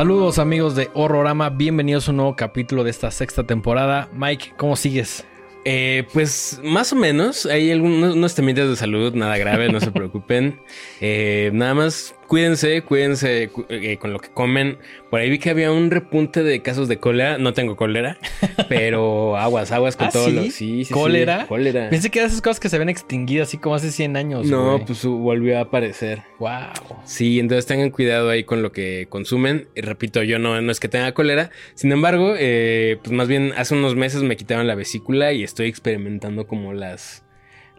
Saludos amigos de Horrorama, bienvenidos a un nuevo capítulo de esta sexta temporada. Mike, ¿cómo sigues? Eh, pues más o menos, hay algunos unos temitas de salud, nada grave, no se preocupen. Eh, nada más cuídense, cuídense cu- eh, con lo que comen. Por ahí vi que había un repunte de casos de cólera. No tengo cólera, pero aguas, aguas con ¿Ah, todo sí? lo. Sí, sí, sí. ¿Cólera? Cólera. Pensé que eran esas cosas que se habían extinguido así como hace 100 años. No, pues uh, volvió a aparecer. Wow. Sí, entonces tengan cuidado ahí con lo que consumen. Y repito, yo no, no es que tenga cólera. Sin embargo, eh, pues más bien hace unos meses me quitaron la vesícula y estoy experimentando como las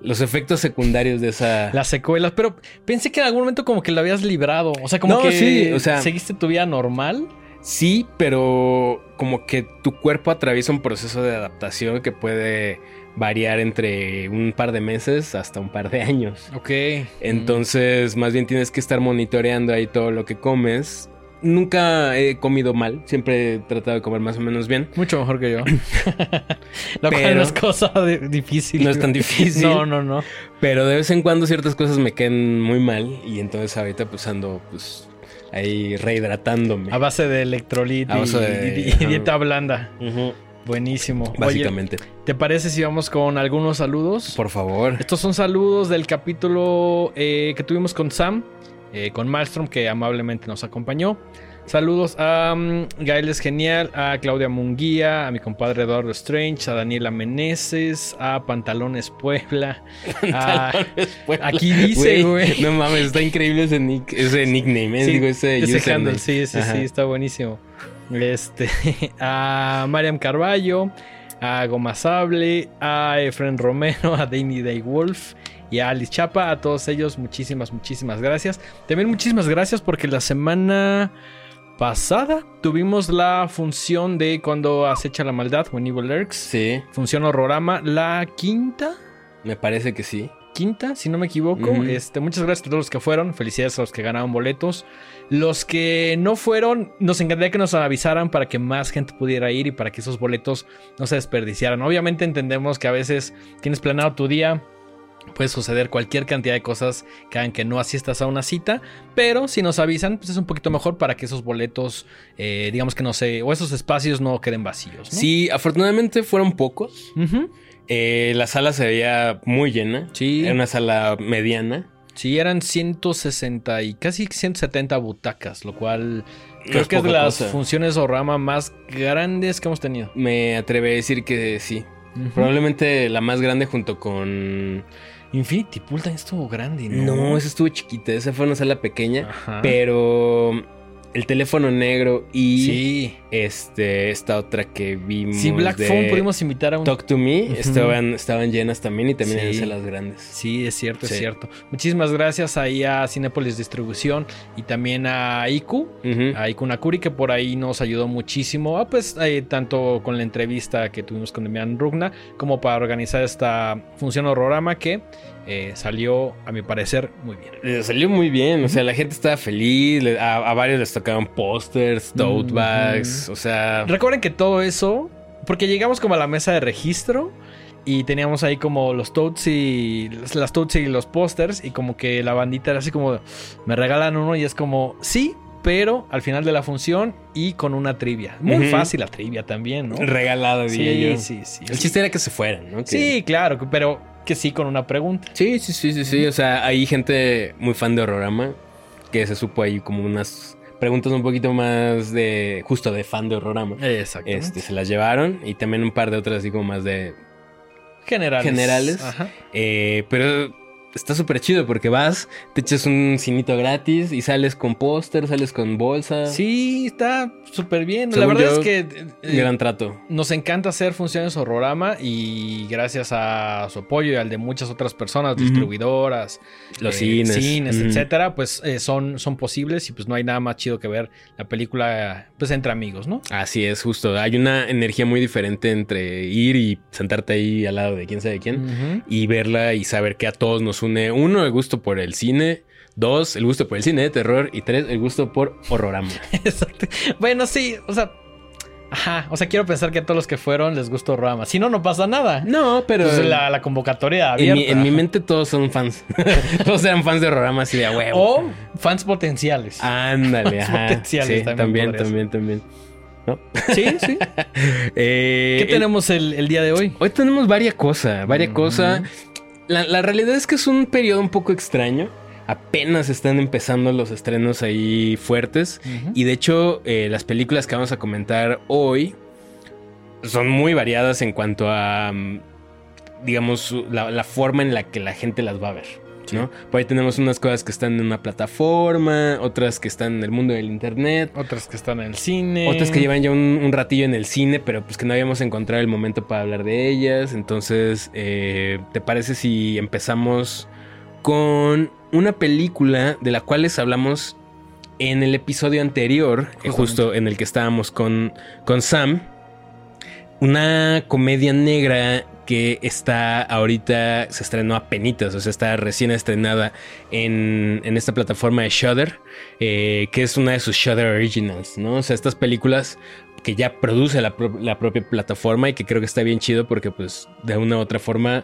los efectos secundarios de esa. Las secuelas, pero pensé que en algún momento como que lo habías librado. O sea, como No, que sí, o sea- seguiste tu vida normal. Sí, pero como que tu cuerpo atraviesa un proceso de adaptación que puede variar entre un par de meses hasta un par de años. Ok. Entonces, más bien tienes que estar monitoreando ahí todo lo que comes. Nunca he comido mal, siempre he tratado de comer más o menos bien. Mucho mejor que yo. Lo cual Pero- no es cosa de- difícil. No es tan difícil. No, no, no. Pero de vez en cuando ciertas cosas me quedan muy mal y entonces ahorita pues ando pues ahí rehidratándome. A base de electrolit A base y, de- dieta blanda. Buenísimo. Oye, Básicamente. ¿te parece si vamos con algunos saludos? Por favor. Estos son saludos del capítulo eh, que tuvimos con Sam, eh, con Malmstrom, que amablemente nos acompañó. Saludos a um, Gael es Genial, a Claudia Munguía, a mi compadre Eduardo Strange, a Daniela Meneses, a Pantalones Puebla. a- aquí dice, güey. No mames, está increíble ese nick, ese nickname, eh, digo ese, ese handle, sí, sí, Ajá. sí, está buenísimo. Este, a Mariam Carballo, a Goma Sable, a Efren Romero, a Danny Day Wolf y a Alice Chapa. A todos ellos, muchísimas, muchísimas gracias. También muchísimas gracias porque la semana pasada tuvimos la función de cuando acecha la maldad, When Evil Lurks. Sí, Función horrorama, la quinta. me parece que sí. quinta, si no me equivoco. Este, muchas gracias a todos los que fueron. Felicidades a los que ganaron boletos. Los que no fueron, nos encantaría que nos avisaran para que más gente pudiera ir y para que esos boletos no se desperdiciaran. Obviamente entendemos que a veces tienes planeado tu día. Puede suceder cualquier cantidad de cosas que hagan que no asistas a una cita, pero si nos avisan, pues es un poquito mejor para que esos boletos, eh, digamos que no sé, o esos espacios no queden vacíos. ¿no? Sí, afortunadamente fueron pocos. Eh, la sala se veía muy llena. Sí. Era una sala mediana. Sí, eran 160 y casi 170 butacas, lo cual No creo es que es de las cosa. funciones o rama más grandes que hemos tenido. Me atrevo a decir que sí. Probablemente la más grande junto con... Infinity Pool también estuvo grande, ¿no? No, esa estuvo chiquita. Esa fue una sala pequeña. Ajá. Pero el teléfono negro y Sí. este esta otra que vimos Sí, Black de Phone pudimos invitar a un... Talk to Me estaban, estaban llenas también y también Sí. eran salas grandes. Sí, es cierto, es cierto. Muchísimas gracias ahí a Cinepolis Distribución y también a Iku, a Iku Nakuri, que por ahí nos ayudó muchísimo, ah, pues eh, tanto con la entrevista que tuvimos con Demian Rugna, como para organizar esta función horrorama que eh, salió, a mi parecer, muy bien. Le salió muy bien, o sea, la gente estaba feliz, le- a, a varios les tocaban pósters, tote bags, o sea, Recuerden que todo eso, porque llegamos como a la mesa de registro y teníamos ahí como los totes y las totes y los pósters y como que la bandita era así como me regalan uno y es como sí, pero al final de la función y con una trivia. Muy fácil la trivia también, ¿no? regalado, diría Sí, yo. sí, sí. El chiste era que se fueran, ¿no? Que- Sí, claro, pero que sí con una pregunta. Sí, sí, sí, sí, sí. O sea, hay gente muy fan de Horrorama que se supo ahí como unas preguntas un poquito más de justo de fan de Horrorama. Exactamente. Este, se las llevaron y también un par de otras así como más de... generales. generales. Ajá. eh, pero está súper chido porque vas, te echas un cinito gratis y sales con póster, sales con bolsa. Sí, está súper bien. La verdad yo, es que eh, Gran trato. Nos encanta hacer funciones horrorama y gracias a su apoyo y al de muchas otras personas, distribuidoras, Los eh, cines. cines, etcétera, pues eh, son, son posibles y pues no hay nada más chido que ver la película pues entre amigos, ¿no? Así es, justo. Hay una energía muy diferente entre ir y sentarte ahí al lado de quién sabe quién y verla y saber que a todos nos une, uno, el gusto por el cine, dos, el gusto por el cine de terror y tres, el gusto por horrorama. Exacto. Bueno, sí, o sea, Ajá, o sea, quiero pensar que a todos los que fueron les gustó Rama. Si no, no pasa nada. No, pero. Pues la, la convocatoria en, abierta. mi, en mi mente todos son fans. todos eran fans de Rorama así de a huevo. O fans potenciales. Ándale, Fans ajá. potenciales Sí, también también, también, también. ¿No? Sí, sí. Eh, ¿Qué el- tenemos el, el día de hoy? Hoy tenemos varias cosas, varias cosas. La, la realidad es que es un periodo un poco extraño. Apenas están empezando los estrenos ahí fuertes. Y de hecho, eh, las películas que vamos a comentar hoy son muy variadas en cuanto a, mm, digamos, la forma en la que la gente las va a ver. ¿No? Por ahí tenemos unas cosas que están en una plataforma, otras que están en el mundo del internet, Otras que están en el cine. otras que llevan ya un, un ratillo en el cine, pero pues que no habíamos encontrado el momento para hablar de ellas. Entonces, eh, ¿te parece si empezamos con una película de la cual les hablamos en el episodio anterior, eh, Justamente. justo en el que estábamos con, con Sam? Una comedia negra que está ahorita, se estrenó a penitas, o sea, está recién estrenada en, en esta plataforma de Shudder, eh, que es una de sus Shudder Originals, ¿no? O sea, estas películas que ya produce la, la propia plataforma y que creo que está bien chido porque pues de una u otra forma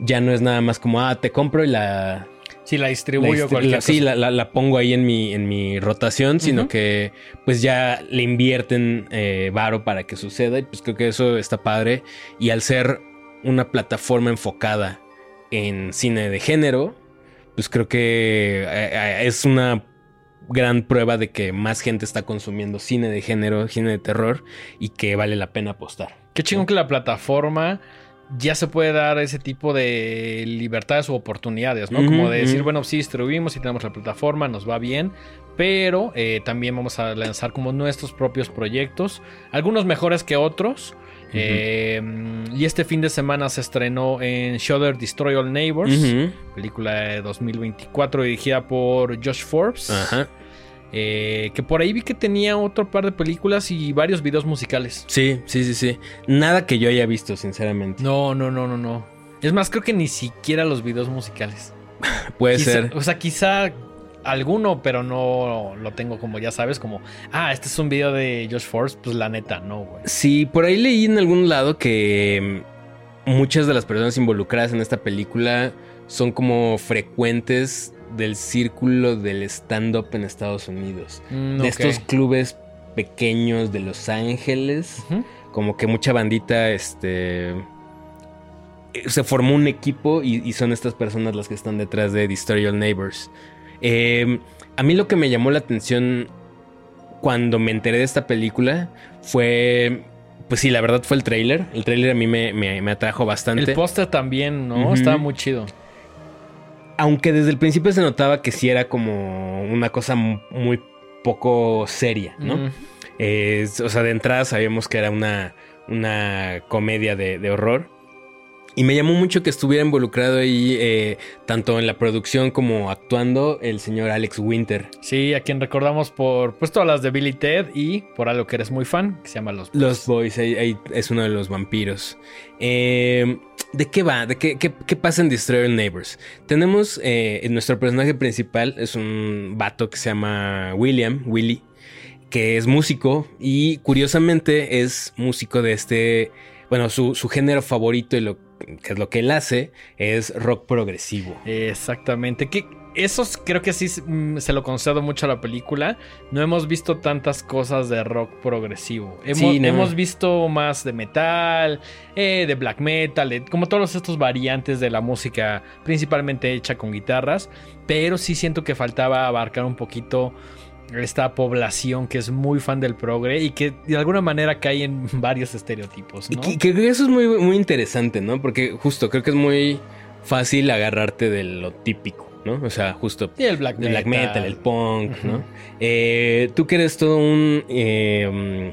ya no es nada más como, ah, te compro y la, Sí, la la distribuyo distri- cualquier la- sí, la, la- la pongo ahí en mi, en mi rotación, sino que pues ya le invierten eh, varo para que suceda y pues creo que eso está padre. Y al ser una plataforma enfocada en cine de género, pues creo que eh, eh, es una gran prueba de que más gente está consumiendo cine de género, cine de terror y que vale la pena apostar. Qué chingón que la plataforma ya se puede dar ese tipo de libertades u oportunidades, ¿no? Como de decir, bueno, sí distribuimos y tenemos la plataforma, nos va bien, pero eh, también vamos a lanzar como nuestros propios proyectos, algunos mejores que otros. Eh, y este fin de semana se estrenó en Shudder Destroy All Neighbors, película de 2024 dirigida por Josh Forbes. Ajá. Eh, que por ahí vi que tenía otro par de películas y varios videos musicales. Sí, sí, sí, sí. Nada que yo haya visto, sinceramente. No, no, no, no, no. Es más, creo que ni siquiera los videos musicales. Puede Quizá- ser. O sea, quizá alguno, pero no lo tengo como ya sabes, como, ah, este es un video de Josh Force, pues la neta, no, güey. Sí, por ahí leí en algún lado que mm, muchas de las personas involucradas en esta película son como frecuentes del círculo del stand-up en Estados Unidos. Mm, De estos clubes pequeños de Los Ángeles. Como que mucha bandita, este... Se formó un equipo y, y son estas personas las que están detrás de Destroy All Neighbors. Eh, a mí lo que me llamó la atención cuando me enteré de esta película fue... Pues sí, la verdad fue el tráiler. El tráiler a mí me, me- me atrajo bastante. El póster también, ¿no? Estaba muy chido. Aunque desde el principio se notaba que sí era como una cosa mu- muy poco seria, ¿no? Mm. Eh, o sea, de entrada sabíamos que era una, una comedia de, de horror. Y me llamó mucho que estuviera involucrado ahí, eh, tanto en la producción como actuando, el señor Alex Winter. Sí, a quien recordamos por pues todas las de Billy Ted y por algo que eres muy fan, que se llama Los Los Boys, ahí, ahí es uno de los vampiros. Eh, ¿De qué va? ¿De qué, qué- qué pasa en Destroy All Neighbors? Tenemos eh, nuestro personaje principal, es un vato que se llama William, Willy, que es músico y curiosamente es músico de este, bueno, su, su género favorito y lo que es lo que él hace es rock progresivo. Exactamente. Que esos creo que sí mm, se lo concedo mucho a la película. No hemos visto tantas cosas de rock progresivo. Hemos, Sí, no. hemos visto más de metal, eh, de black metal, de- como todos estos variantes de la música, principalmente hecha con guitarras. Pero sí siento que faltaba abarcar un poquito esta población que es muy fan del progre y que de alguna manera cae en varios estereotipos. Y que, que eso es muy, muy interesante, ¿no? Porque justo creo que es muy fácil agarrarte de lo típico, ¿no? O sea, justo Y el black el metal. black metal, el punk. ¿no? Eh, tú que eres todo un... eh,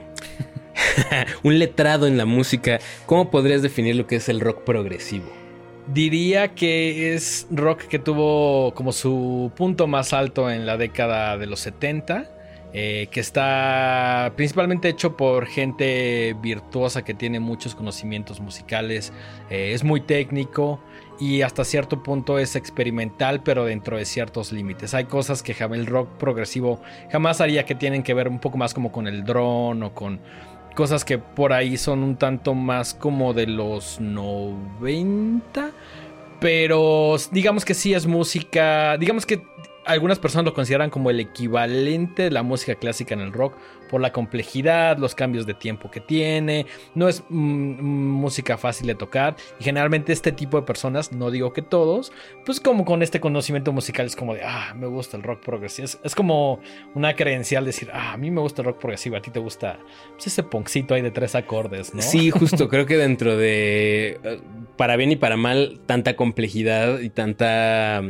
un letrado en la música, ¿cómo podrías definir lo que es el rock progresivo? Diría que es rock que tuvo como su punto más alto en la década de los 70. eh, que está principalmente hecho por gente virtuosa que tiene muchos conocimientos musicales. eh, es muy técnico y hasta cierto punto es experimental, pero dentro de ciertos límites. Hay cosas que el rock progresivo jamás haría que tienen que ver un poco más como con el drone o con cosas que por ahí son un tanto más como de los 90. Pero digamos que sí es música. Digamos que algunas personas lo consideran como el equivalente de la música clásica en el rock por la complejidad, los cambios de tiempo que tiene, no es mm, música fácil de tocar y generalmente este tipo de personas, no digo que todos, pues como con este conocimiento musical es como de, ah, me gusta el rock progresivo, es, como una credencial decir, ah, a mí me gusta el rock progresivo, a ti te gusta pues, ese poncito ahí de tres acordes, ¿no? Sí, justo, creo que dentro de, eh, para bien y para mal, tanta complejidad y tanta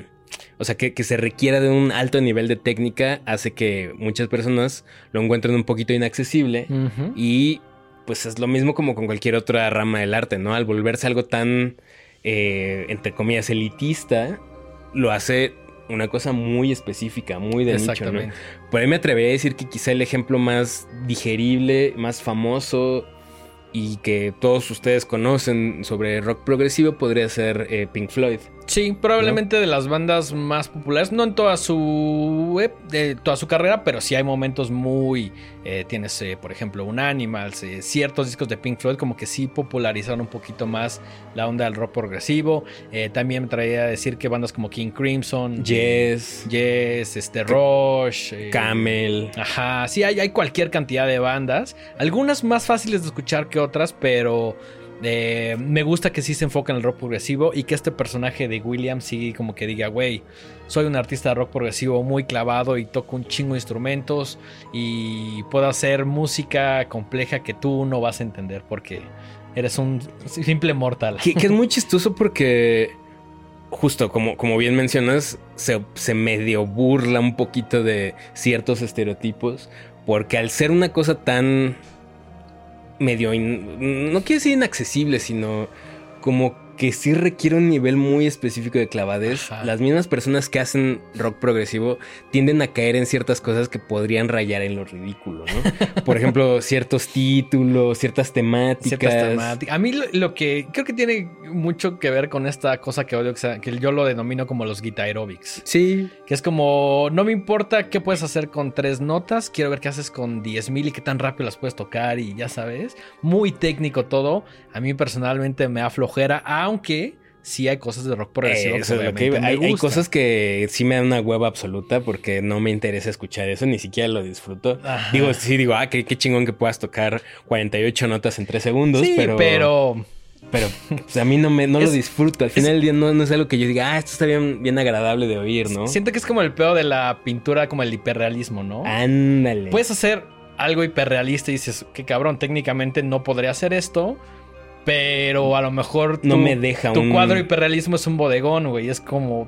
o sea, que, se requiera de un alto nivel de técnica hace que muchas personas lo encuentren un poquito inaccesible y pues es lo mismo como con cualquier otra rama del arte, ¿no? Al volverse algo tan, eh, entre comillas, elitista, lo hace una cosa muy específica, muy de nicho, ¿no? Por ahí me atrevería a decir que quizá el ejemplo más digerible, más famoso y que todos ustedes conocen sobre rock progresivo podría ser eh, Pink Floyd. Sí, probablemente de las bandas más populares, no en toda su de toda su carrera, pero sí hay momentos muy eh, tienes eh, por ejemplo un Animals, eh, ciertos discos de Pink Floyd como que sí popularizaron un poquito más la onda del rock progresivo. también me traía a decir que bandas como King Crimson, Yes, Yes, este Rush, Camel, ajá, sí hay hay cualquier cantidad de bandas, algunas más fáciles de escuchar que otras, pero eh, me gusta que sí se enfoca en el rock progresivo y que este personaje de William sí como que diga, güey, soy un artista de rock progresivo muy clavado y toco un chingo de instrumentos y puedo hacer música compleja que tú no vas a entender porque eres un simple mortal. Que, es muy chistoso porque justo como, como bien mencionas, se, se medio burla un poquito de ciertos estereotipos porque al ser una cosa tan medio, no quiero decir inaccesible, sino como que sí requiere un nivel muy específico de clavadez. Las mismas personas que hacen rock progresivo tienden a caer en ciertas cosas que podrían rayar en lo ridículo, ¿no? Por ejemplo, ciertos títulos, ciertas temáticas. A mí lo, que creo que tiene mucho que ver con esta cosa que odio, que yo lo denomino como los guitar aerobics. Sí. Que es como, no me importa qué puedes hacer con tres notas, quiero ver qué haces con diez mil y qué tan rápido las puedes tocar y ya sabes. Muy técnico todo. A mí personalmente me aflojera aunque sí hay cosas de rock progresivo. que hay, cosas que sí me dan una hueva absoluta porque no me interesa escuchar eso, ni siquiera lo disfruto. Digo, sí, digo, ah, qué, chingón que puedas tocar 48 notas en 3 segundos, sí, pero... pero... Pero pues, a mí no, me, no lo disfruto. Al final del día no, no, es algo que yo diga, ah, esto está bien, bien agradable de oír, ¿no? Siento que es como el peor de la pintura, como el hiperrealismo, ¿no? Ándale. Puedes hacer algo hiperrealista y dices, qué cabrón, técnicamente no podría hacer esto pero a lo mejor no me deja tu cuadro hiperrealismo es un bodegón, güey. Es como.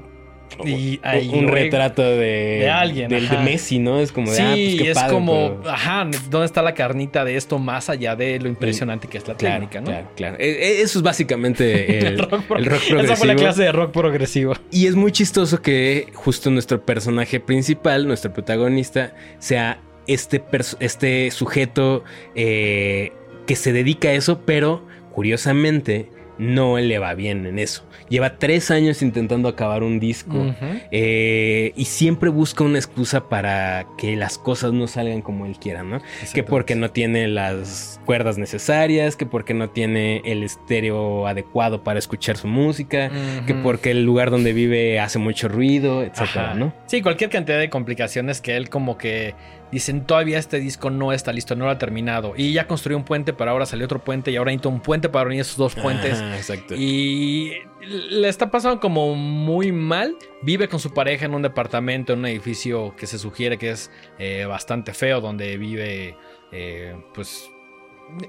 Y, un retrato de, de alguien. De, Messi, ¿no? Es como de. Sí, ah, pues es como. Ajá, ¿dónde está la carnita de esto más allá de lo impresionante que es la técnica, no? Claro, claro. E, e, eso es básicamente el, rock, progresivo. Esa fue la clase de rock progresivo. Y es muy chistoso que justo nuestro personaje principal, nuestro protagonista, sea este, este sujeto eh, que se dedica a eso, pero curiosamente, no le va bien en eso. Lleva tres años intentando acabar un disco eh, y siempre busca una excusa para que las cosas no salgan como él quiera, ¿no? Que porque no tiene las cuerdas necesarias, que porque no tiene el estéreo adecuado para escuchar su música, que porque el lugar donde vive hace mucho ruido, etcétera, ¿no? Sí, cualquier cantidad de complicaciones que él como que dicen todavía este disco no está listo, no lo ha terminado. Y ya construyó un puente, pero ahora salió otro puente y ahora necesito un puente para unir esos dos puentes. exacto. Y le está pasando como muy mal. Vive con su pareja en un departamento, en un edificio que se sugiere que es eh, bastante feo, donde vive, eh, pues,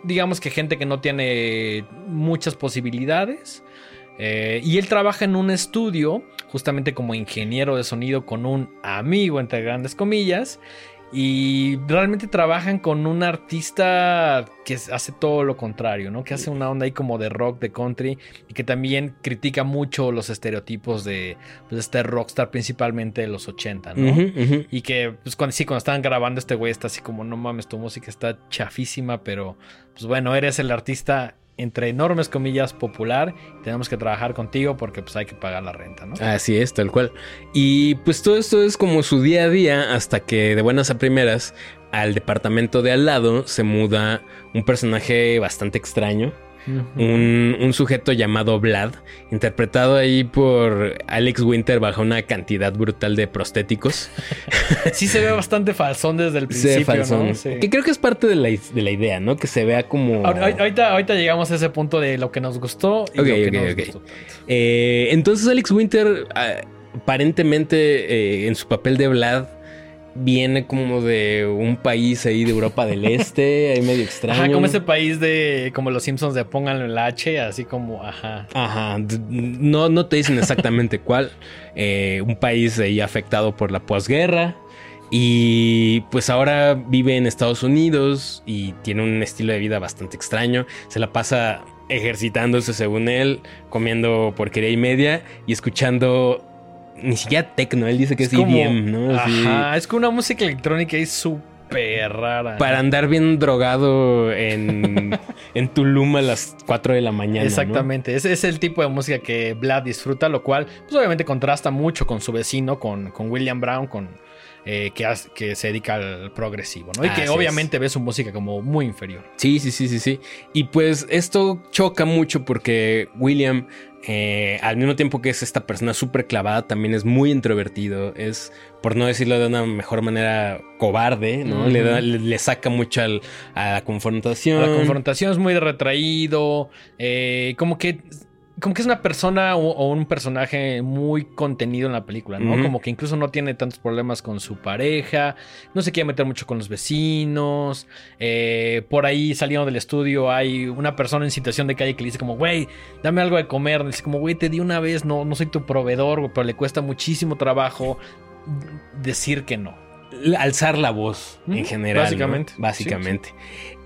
digamos que gente que no tiene muchas posibilidades. Eh, y él trabaja en un estudio, justamente como ingeniero de sonido con un amigo, entre grandes comillas. Y realmente trabajan con un artista que hace todo lo contrario, ¿no? Que hace una onda ahí como de rock, de country, y que también critica mucho los estereotipos de pues, este rockstar, principalmente de los 80, ¿no? Y que, pues cuando, sí, cuando estaban grabando, este güey está así como, no mames, tu música está chafísima, pero, pues bueno, eres el artista entre enormes comillas, popular. Tenemos que trabajar contigo porque pues hay que pagar la renta, ¿no? Así es, tal cual. Y pues todo esto es como su día a día hasta que de buenas a primeras al departamento de al lado se muda un personaje bastante extraño un, sujeto llamado Vlad, interpretado ahí por Alex Winter bajo una cantidad brutal de prostéticos. sí se ve bastante falsón desde el principio, ¿no? Que creo que es parte de la, idea, ¿no? Que se vea como... Ahorita, ahorita llegamos a ese punto de lo que nos gustó y lo que nos gustó eh, entonces Alex Winter... Ah, aparentemente eh, en su papel de Vlad viene como de un país ahí de Europa del Este, ahí medio extraño. Ajá, como ese país de, como los Simpsons de pongan el H, así como, ajá. Ajá, no, no te dicen exactamente cuál. Eh, un país ahí afectado por la posguerra. Y pues ahora vive en Estados Unidos y tiene un estilo de vida bastante extraño. Se la pasa ejercitándose según él, comiendo porquería y media y escuchando ni siquiera tecno, él dice que es, EDM, ¿no? Ajá, es que una música electrónica es súper rara. Para andar bien drogado en, en Tulum a las 4 de la mañana. Exactamente, ese es el tipo de música que Vlad disfruta, lo cual pues obviamente contrasta mucho con su vecino, con, con William Brown, con... Eh, que, que, se dedica al progresivo, ¿no? Y que obviamente ve su música como muy inferior. Sí, sí, sí, sí, sí. Y pues esto choca mucho porque William eh, al mismo tiempo que es esta persona súper clavada, también es muy introvertido. Es, por no decirlo de una mejor manera, cobarde, ¿no? le, saca mucho a la confrontación. La confrontación es muy retraído. Eh, como que como que es una persona o, un personaje muy contenido en la película, ¿no? Como que incluso no tiene tantos problemas con su pareja, no se quiere meter mucho con los vecinos. Eh, por ahí saliendo del estudio hay una persona en situación de calle que le dice como, güey, dame algo de comer. Dice como, güey, te di una vez, no, no soy tu proveedor, pero le cuesta muchísimo trabajo decir que no alzar la voz en general. Básicamente. Básicamente.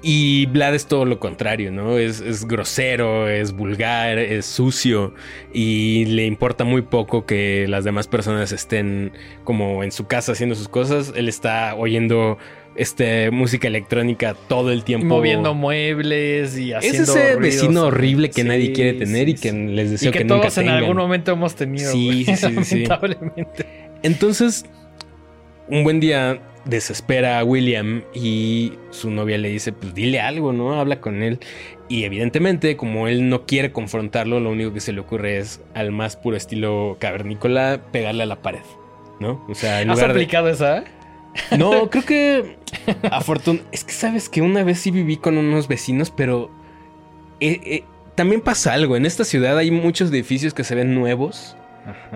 Y Vlad es todo lo contrario, ¿no? Es, grosero, es vulgar, es sucio y le importa muy poco que las demás personas estén como en su casa haciendo sus cosas. Él está oyendo este, música electrónica todo el tiempo. Moviendo muebles y haciendo. Es ese vecino horrible que nadie quiere tener y que les deseo y que, todos en algún momento hemos tenido. Sí, sí, sí, Lamentablemente. Entonces, un buen día desespera a William y su novia le dice, pues dile algo, ¿no? Habla con él. Y evidentemente, como él no quiere confrontarlo, lo único que se le ocurre es, al más puro estilo cavernícola, pegarle a la pared, ¿no? O sea, en ¿Has aplicado esa? No, creo que afortunadamente... Es que sabes que una vez sí viví con unos vecinos, pero... Eh, eh, también pasa algo. En esta ciudad hay muchos edificios que se ven nuevos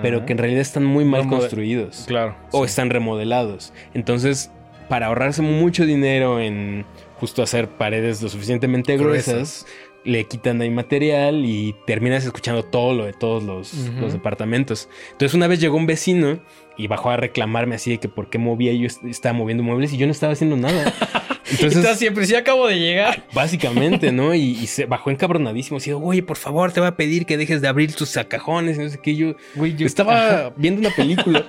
pero que en realidad están muy mal construidos. Claro. O están remodelados. Entonces, para ahorrarse mucho dinero en justo hacer paredes lo suficientemente gruesas, le quitan ahí material y terminas escuchando todo lo de todos los, los, departamentos. Entonces una vez llegó un vecino y bajó a reclamarme así de que por qué movía yo estaba moviendo muebles y yo no estaba haciendo nada. Entonces, siempre, sí acabo de llegar. Básicamente, ¿no? Y, se bajó encabronadísimo. Así, oye, por favor, te voy a pedir que dejes de abrir tus cajones. No sé qué. Yo, güey, yo estaba viendo una película.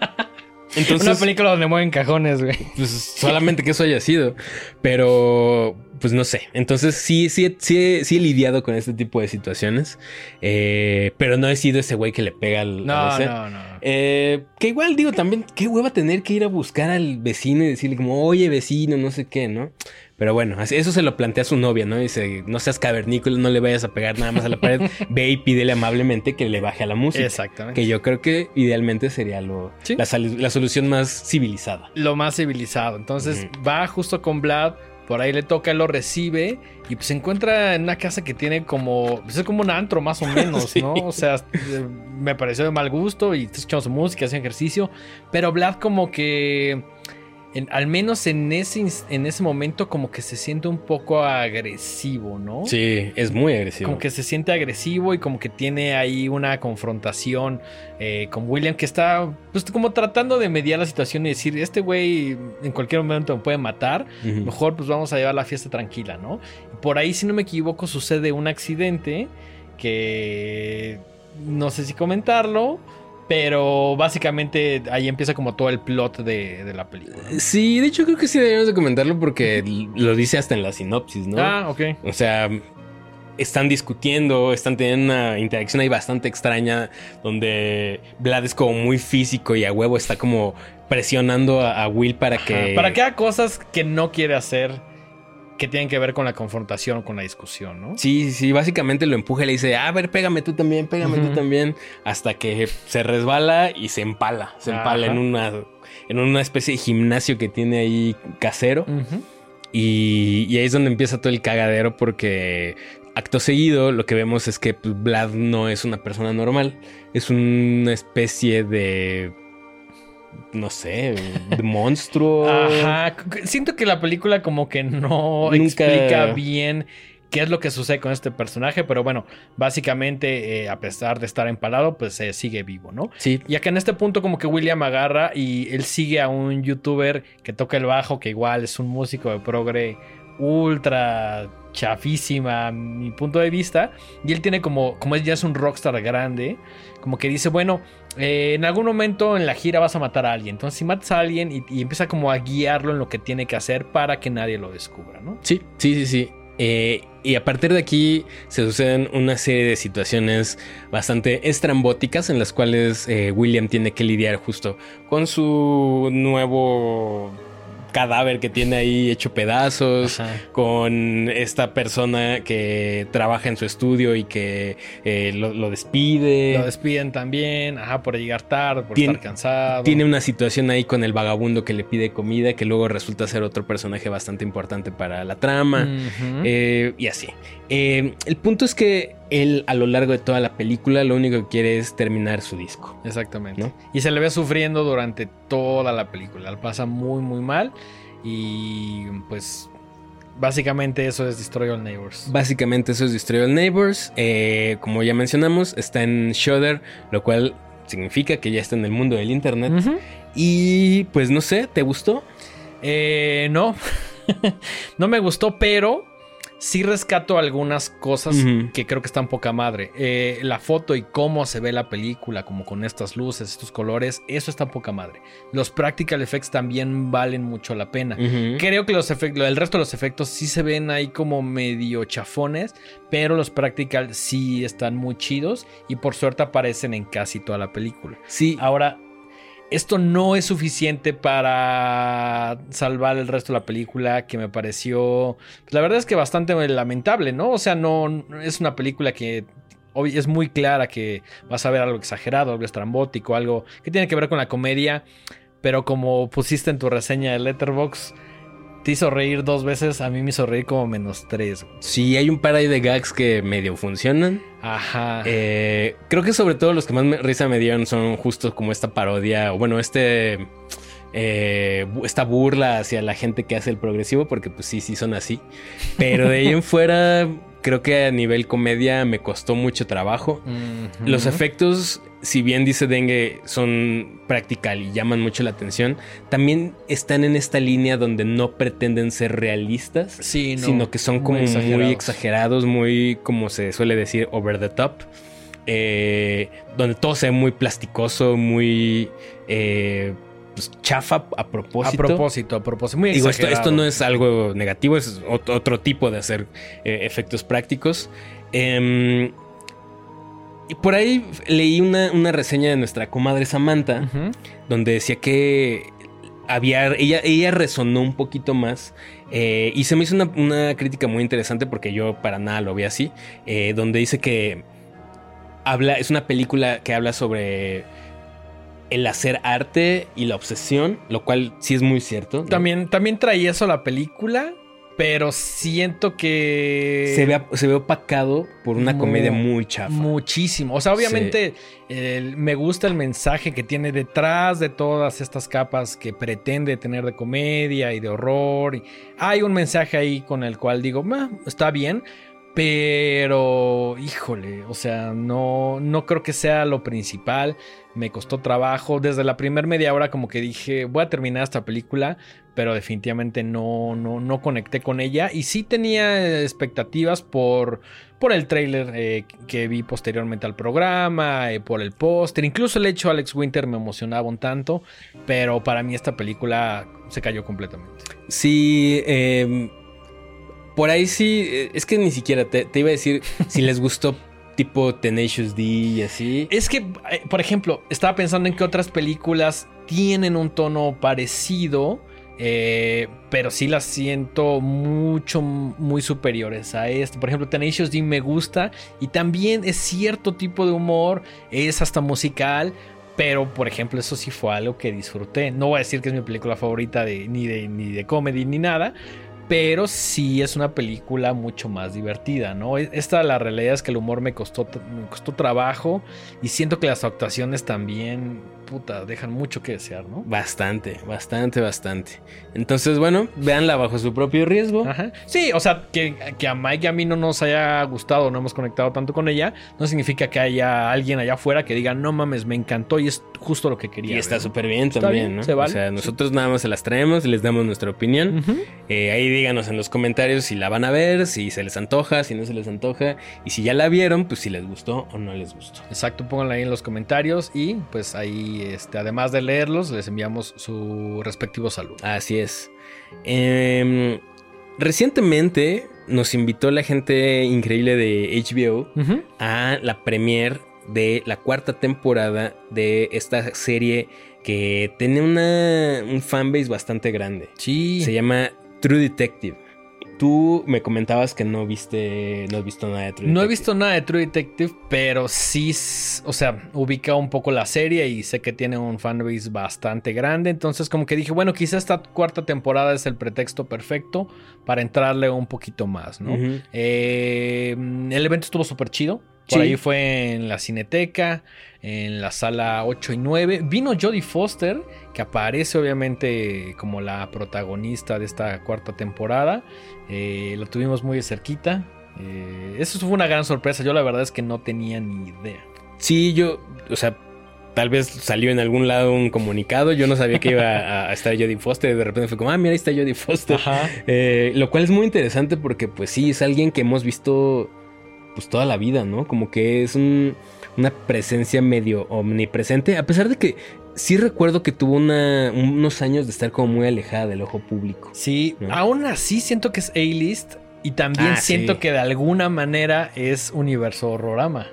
Entonces, una película donde mueven cajones, güey. Pues solamente que eso haya sido. Pero, pues no sé. Entonces sí, sí, sí, sí he lidiado con este tipo de situaciones. Eh, pero no he sido ese güey que le pega al. No, no, no. Eh, que igual digo también, qué hueva tener que ir a buscar al vecino y decirle como, oye vecino, no sé qué, ¿no? Pero bueno, eso se lo plantea a su novia, ¿no? Dice, no seas cavernícola, no le vayas a pegar nada más a la pared. Ve y pídele amablemente que le baje a la música. Exactamente. Que yo creo que idealmente sería lo, la, solución más civilizada. Lo más civilizado. Entonces va justo con Vlad, por ahí le toca, él lo recibe y pues se encuentra en una casa que tiene como, pues es como un antro más o menos, ¿no? O sea, me pareció de mal gusto y está escuchando su música, hace ejercicio, pero Vlad como que al menos en ese, en ese momento como que se siente un poco agresivo, ¿no? Sí, es muy agresivo. Como que se siente agresivo y como que tiene ahí una confrontación eh, con William que está pues como tratando de mediar la situación y decir, este güey en cualquier momento me puede matar, mejor pues vamos a llevar la fiesta tranquila, ¿no? Por ahí, si no me equivoco, sucede un accidente que no sé si comentarlo pero básicamente ahí empieza como todo el plot de, la película. Sí, de hecho creo que sí debemos de comentarlo porque lo dice hasta en la sinopsis, ¿no? Ah, ok. O sea, están discutiendo, están teniendo una interacción ahí bastante extraña, donde Vlad es como muy físico y a huevo está como presionando a, Will para que... Para que haga cosas que no quiere hacer que tienen que ver con la confrontación, con la discusión, ¿no? Sí, sí, básicamente lo empuja y le dice, a ver, pégame tú también, pégame tú también, hasta que se resbala y se empala, se empala en una, en una especie de gimnasio que tiene ahí casero. y, y, ahí es donde empieza todo el cagadero porque acto seguido lo que vemos es que Vlad no es una persona normal, es una especie de no sé, monstruo. Ajá. Siento que la película como que no explica bien qué es lo que sucede con este personaje, pero bueno, básicamente eh, a pesar de estar empalado, pues se sigue vivo, ¿no? Sí. Y acá en este punto como que William agarra y él sigue a un youtuber que toca el bajo, que igual es un músico de progre ultra chafísima a mi punto de vista. Y él tiene como, como ya es un rockstar grande, como que dice, bueno, eh, en algún momento en la gira vas a matar a alguien. Entonces, si matas a alguien y, empieza como a guiarlo en lo que tiene que hacer para que nadie lo descubra, ¿no? Sí, sí, sí, sí. Eh, y a partir de aquí se suceden una serie de situaciones bastante estrambóticas en las cuales eh, William tiene que lidiar justo con su nuevo cadáver que tiene ahí hecho pedazos, con esta persona que trabaja en su estudio y que eh, lo, despide. Lo despiden también, ajá, por llegar tarde, por estar cansado. Tiene una situación ahí con el vagabundo que le pide comida, que luego resulta ser otro personaje bastante importante para la trama, eh, y así. Eh, el punto es que él a lo largo de toda la película lo único que quiere es terminar su disco. Exactamente. Y se le ve sufriendo durante toda la película. Lo pasa muy, muy mal. Y pues básicamente eso es Destroy All Neighbors. Básicamente eso es Destroy All Neighbors. Eh, como ya mencionamos, está en Shudder, lo cual significa que ya está en el mundo del internet. Y pues no sé, ¿te gustó? Eh, no. no me gustó, pero sí rescato algunas cosas que creo que están poca madre. Eh, la foto y cómo se ve la película, como con estas luces, estos colores, eso está poca madre. Los practical effects también valen mucho la pena. Creo que los efectos, el resto de los efectos sí se ven ahí como medio chafones, pero los practical sí están muy chidos y por suerte aparecen en casi toda la película. Sí. Ahora, esto no es suficiente para salvar el resto de la película, que me pareció, pues, la verdad es que bastante lamentable, ¿no? O sea, no es una película que es muy clara que vas a ver algo exagerado, algo estrambótico, algo que tiene que ver con la comedia, pero como pusiste en tu reseña de Letterboxd, te hizo reír dos veces, a mí me hizo reír como menos tres. Sí, hay un par de gags que medio funcionan. Ajá. Eh, creo que sobre todo los que más risa me dieron son justo como esta parodia, o bueno, este... Eh, esta burla hacia la gente que hace el progresivo, porque pues sí, sí son así. Pero de ahí en fuera, creo que a nivel comedia me costó mucho trabajo. Los efectos si bien dice Dengue son practical y llaman mucho la atención, también están en esta línea donde no pretenden ser realistas, sino que son como muy exagerados. muy como se suele decir, over the top. Eh, donde todo se ve muy plasticoso, muy eh, pues, chafa a propósito. A propósito, a propósito. Muy Digo, esto, no es algo negativo, es otro, tipo de hacer eh, efectos prácticos. Em, y por ahí leí una, reseña de nuestra comadre Samantha, donde decía que había, ella, ella resonó un poquito más. Eh, y se me hizo una, crítica muy interesante porque yo para nada lo vi así. Eh, donde dice que habla, es una película que habla sobre el hacer arte y la obsesión, lo cual sí es muy cierto. También, también traía eso la película. Pero siento que. Se ve, se ve opacado por una comedia muy chafa. Muchísimo. O sea, obviamente me gusta el mensaje que tiene detrás de todas estas capas que pretende tener de comedia y de horror. hay un mensaje ahí con el cual digo, está bien. Pero, híjole, o sea, no, no creo que sea lo principal. Me costó trabajo. Desde la primera media hora como que dije, voy a terminar esta película, pero definitivamente no, no, no conecté con ella. Y sí tenía expectativas por, por el trailer eh, que vi posteriormente al programa, eh, por el póster. Incluso el hecho Alex Winter me emocionaba un tanto, pero para mí esta película se cayó completamente. Sí, eh por ahí sí, eh, es que ni siquiera te iba a decir si les gustó tipo Tenacious D y así. Es que, eh, por ejemplo, estaba pensando en que otras películas tienen un tono parecido. eh, pero sí las siento mucho, muy superiores a esto. Por ejemplo, Tenacious D me gusta y también es cierto tipo de humor, es hasta musical. Pero, por ejemplo, eso sí fue algo que disfruté. No voy a decir que es mi película favorita de, ni, de, ni de comedy ni nada. Pero sí es una película mucho más divertida, ¿no? E, Esta, la realidad es que el humor me costó, me costó trabajo. Y siento que las actuaciones también, puta, dejan mucho que desear, ¿no? Bastante, bastante, bastante. Entonces, bueno, véanla bajo su propio riesgo. Ajá. Sí, o sea, que, que a Mike y a mí no nos haya gustado, no hemos conectado tanto con ella, no significa que haya alguien allá afuera que diga, no mames, me encantó y es justo lo que quería. Y está ver". súper bien Está también, bien, ¿no? se vale. O sea, nosotros nada más se las traemos y les damos nuestra opinión. Eh, ahí díganos en los comentarios si la van a ver, si se les antoja, si no se les antoja. Y si ya la vieron, pues si les gustó o no les gustó. Exacto, pónganla ahí en los comentarios y pues ahí, este, además de leerlos, les enviamos su respectivo saludo. Así es. Em, recientemente nos invitó la gente increíble de HBO a la premiere de la cuarta temporada de esta serie que tiene una, un fanbase bastante grande. Sí. Se llama True Detective. Tú me comentabas que no viste, no has visto nada de True Detective. No he visto nada de True Detective, pero sí, o sea, ubica un poco la serie y sé que tiene un fanbase bastante grande. Entonces, como que dije, bueno, quizá esta cuarta temporada es el pretexto perfecto para entrarle un poquito más, ¿no? Eh, el evento estuvo súper chido. Por Sí. ahí fue en la Cineteca, en la sala 8 y 9. Vino Jodie Foster, que aparece obviamente como la protagonista de esta cuarta temporada. Eh, lo tuvimos muy cerquita. Eh, eso fue una gran sorpresa. Yo la verdad es que no tenía ni idea. Sí, yo, o sea, tal vez salió en algún lado un comunicado. Yo no sabía que iba a, a estar Jodie Foster. De repente fue como, ah, mira, ahí está Jodie Foster. Eh, lo cual es muy interesante porque, pues sí, es alguien que hemos visto pues toda la vida, ¿no? Como que es un- una presencia medio omnipresente, a pesar de que sí recuerdo que tuvo una- unos años de estar como muy alejada del ojo público. Sí, ¿No? aún así siento que es A-list. Y también Ah, siento sí. que de alguna manera es universo horrorama.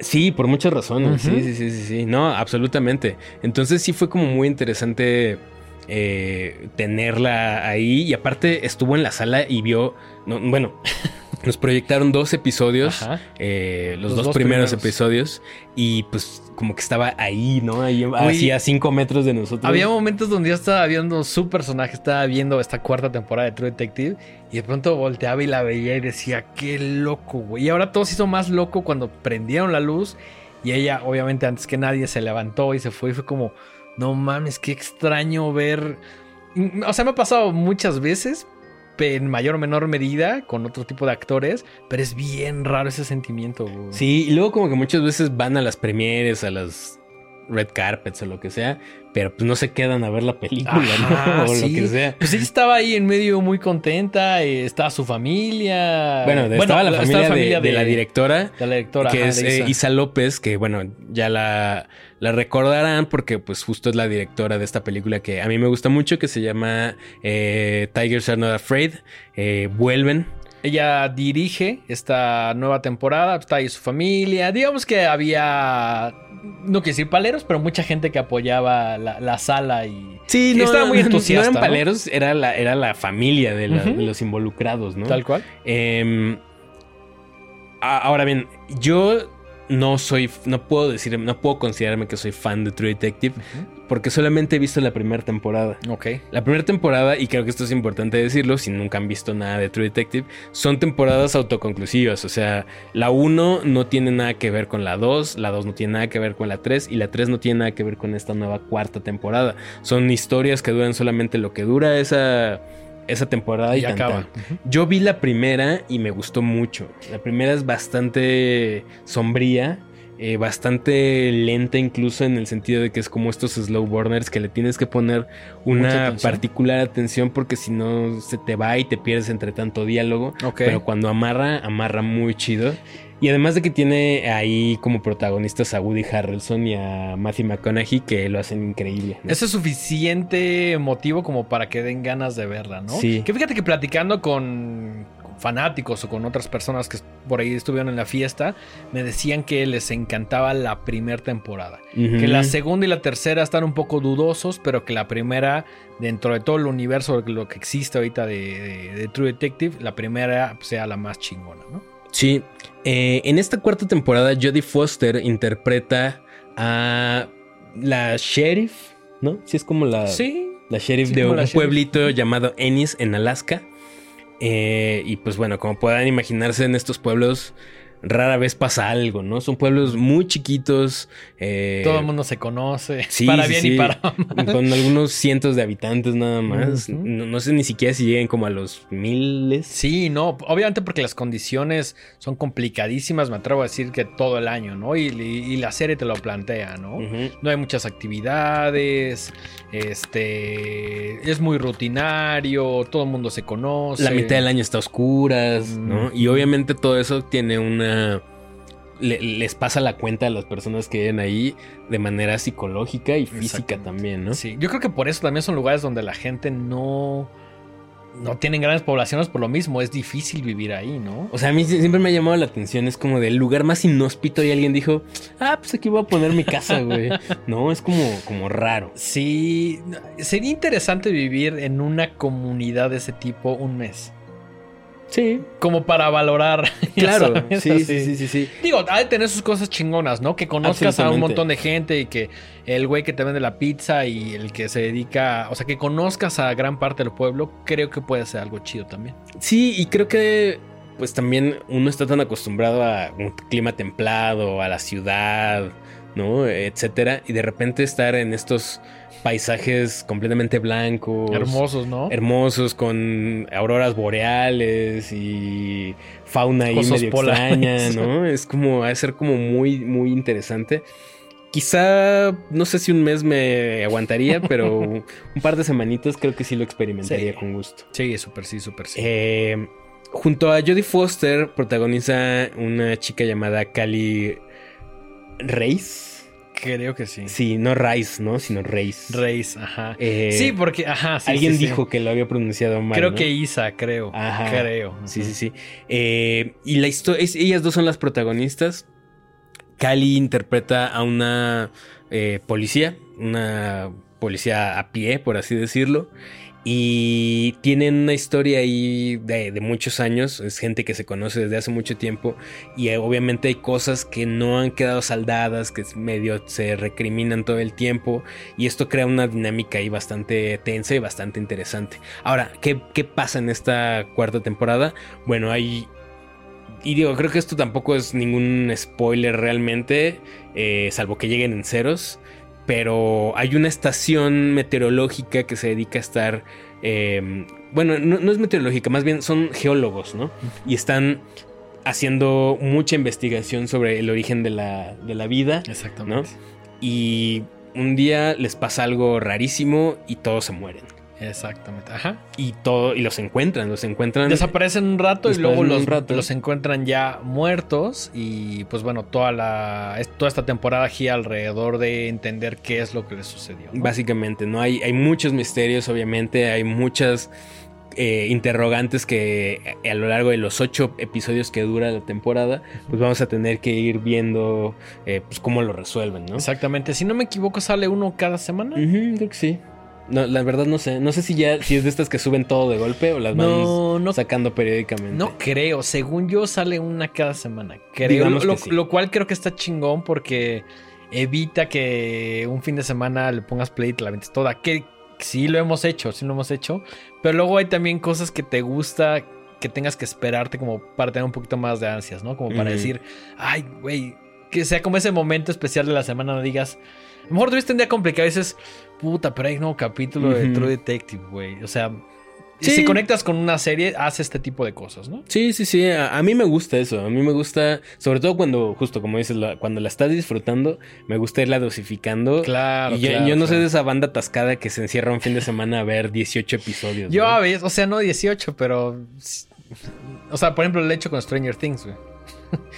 Sí, por muchas razones. Sí, sí, sí, sí, sí. No, absolutamente. Entonces sí fue como muy interesante eh, tenerla ahí. Y aparte estuvo en la sala y vio. no, bueno, nos proyectaron dos episodios. Eh, los, Los dos, dos primeros, primeros. episodios. Y pues como que estaba ahí, ¿no? Ahí a cinco metros de nosotros. Había momentos donde yo estaba viendo su personaje, estaba viendo esta cuarta temporada de True Detective y de pronto volteaba y la veía y decía, qué loco, güey. Y ahora todo se hizo más loco cuando prendieron la luz y ella, obviamente, antes que nadie se levantó y se fue y fue como, no mames, qué extraño ver. O sea, me ha pasado muchas veces, en mayor o menor medida, con otro tipo de actores, pero es bien raro ese sentimiento, güey. Sí, y luego como que muchas veces van a las premieres, a las red carpets o lo que sea, pero pues no se quedan a ver la película, Ajá, ¿no? O sí. lo que sea. Pues ella estaba ahí en medio muy contenta, eh, estaba su familia. Bueno, de- estaba la estaba familia, de, de la directora, de la directora, que ajá, es eh, Isa. Isa López, que bueno, ya la, la recordarán porque pues justo es la directora de esta película que a mí me gusta mucho, que se llama eh, Tigers Are Not Afraid. Eh, vuelven. Ella dirige esta nueva temporada, está ahí su familia. Digamos que había, no quiero decir paleros, pero mucha gente que apoyaba la, la sala y Sí, no, estaba muy entusiasta, No ¿no? eran paleros, era, la, era la familia de, la- Ujú. de los involucrados, ¿no? tal cual. Em, ahora bien, yo no soy, no puedo decir, no puedo considerarme que soy fan de True Detective porque solamente he visto la primera temporada. Ok. La primera temporada, y creo que esto es importante decirlo, si nunca han visto nada de True Detective, son temporadas autoconclusivas. O sea, la 1 no tiene nada que ver con la 2, la 2 no tiene nada que ver con la 3 y la 3 no tiene nada que ver con esta nueva cuarta temporada. Son historias que duran solamente lo que dura esa, esa temporada y, Y tan, acaba. tan. Yo vi la primera y me gustó mucho. La primera es bastante sombría. Eh, bastante lenta incluso en el sentido de que es como estos slow burners que le tienes que poner una atención. particular atención porque si no se te va y te pierdes entre tanto diálogo. Ok. Pero cuando amarra, amarra muy chido. Y además de que tiene ahí como protagonistas a Woody Harrelson y a Matthew McConaughey que lo hacen increíble. ¿no? Ese es suficiente motivo como para que den ganas de verla, ¿no? Sí. Que fíjate que platicando con, fanáticos o con otras personas que por ahí estuvieron en la fiesta, me decían que les encantaba la primera temporada. Que la segunda y la tercera están un poco dudosos, pero que la primera, dentro de todo el universo de lo que existe ahorita de, True Detective, la primera sea la más chingona, ¿no? Sí. Eh, en esta cuarta temporada, Jodie Foster interpreta a la sheriff, ¿no? Sí, es como la, sí, la sheriff de un pueblito llamado Ennis en Alaska. Eh, y pues bueno, como puedan imaginarse en estos pueblos rara vez pasa algo, ¿no? Son pueblos muy chiquitos. Eh, Todo el mundo se conoce. para bien y para mal. Con algunos cientos de habitantes nada más. no, sé ni siquiera si lleguen como a los miles. Sí, no. Obviamente porque las condiciones son complicadísimas, me atrevo a decir que todo el año, ¿no? Y, la serie te lo plantea, ¿no? No hay muchas actividades. Este. Es muy rutinario. Todo el mundo se conoce. La mitad del año está a oscuras, ¿no? Y obviamente todo eso tiene una les pasa la cuenta a las personas que viven ahí de manera psicológica y física también, ¿no? Sí, yo creo que por eso también son lugares donde la gente no no tienen grandes poblaciones por lo mismo, es difícil vivir ahí, ¿no? O sea, a mí siempre me ha llamado la atención, es como del lugar más inhóspito y alguien dijo, ah, pues aquí voy a poner mi casa, güey. no, es como, como raro. Sí, sería interesante vivir en una comunidad de ese tipo un mes. Sí. Como para valorar. Claro. Sí, sí, sí, sí, sí, Digo, hay que tener sus cosas chingonas, ¿no? Que conozcas a un montón de gente y que el güey que te vende la pizza y el que se dedica. O sea, que conozcas a gran parte del pueblo, creo que puede ser algo chido también. Sí, y creo que. Pues también uno está tan acostumbrado a un clima templado, a la ciudad, ¿no? Etcétera. Y de repente estar en estos paisajes completamente blancos. Hermosos, ¿no? Hermosos, con auroras boreales y fauna ahí medio extraña, ¿no? Es como, a ser como muy, muy interesante. Quizá, no sé si un mes me aguantaría, pero un par de semanitas creo que sí lo experimentaría con gusto. Sí, súper sí, súper sí. Eh, junto a Jodie Foster protagoniza una chica llamada Cali Reis. Creo que sí. Sí, no Rice, ¿no? Sino Reis. Reis, ajá. Eh, sí, porque, ajá. Sí, alguien dijo que lo había pronunciado mal. Creo que Isa, creo. Ajá. Creo. Sí, sí, sí. Eh, y la historia, ellas dos son las protagonistas. Cali interpreta a una eh, policía, una policía a pie, por así decirlo. Y tienen una historia ahí de, muchos años, es gente que se conoce desde hace mucho tiempo y eh, obviamente hay cosas que no han quedado saldadas, que medio se recriminan todo el tiempo y esto crea una dinámica ahí bastante tensa y bastante interesante. Ahora, ¿qué, pasa en esta cuarta temporada? Bueno, hay... Y digo, creo que esto tampoco es ningún spoiler realmente, eh, salvo que lleguen en ceros pero hay una estación meteorológica que se dedica a estar, em, bueno, no, es meteorológica, más bien son geólogos, ¿no? Y están haciendo mucha investigación sobre el origen de la, de la vida. Exactamente. Y un día les pasa algo rarísimo y todos se mueren. Exactamente, ajá. Y todo, y los encuentran, los encuentran. Desaparecen un rato y luego los, los encuentran ya muertos. Y pues bueno, toda la. toda esta temporada gira alrededor de entender qué es lo que les sucedió. Básicamente, ¿no? Hay, hay muchos misterios, obviamente, hay muchas. Eh, interrogantes que a lo largo de los ocho episodios que dura la temporada, pues vamos a tener que ir viendo eh, pues cómo lo resuelven, ¿no? Exactamente. Si no me equivoco, sale uno cada semana. creo que sí. No, la verdad no sé. No sé si ya si es de estas que suben todo de golpe o las van sacando periódicamente. No creo. Según yo sale una cada semana. Creo. Lo, cual creo que está chingón porque evita que un fin de semana le pongas play y te la ventes toda. Que sí lo hemos hecho, sí lo hemos hecho. Pero luego hay también cosas que te gusta que tengas que esperarte como para tener un poquito más de ansias, ¿no? Como para decir, ay, güey, que sea como ese momento especial de la semana, no digas, a lo mejor tuviste un día complicado y dices, puta, pero hay un nuevo capítulo de True Detective, güey. O sea, si conectas con una serie, hace este tipo de cosas, ¿no? Sí, sí, sí. A, mí me gusta eso. A mí me gusta, sobre todo cuando, justo como dices, cuando la estás disfrutando, me gusta irla dosificando. Claro. Y yo, no soy de esa banda atascada que se encierra un fin de semana a ver 18 episodios. Yo a veces, o sea, no 18, pero. O sea, por ejemplo, el hecho con Stranger Things, güey.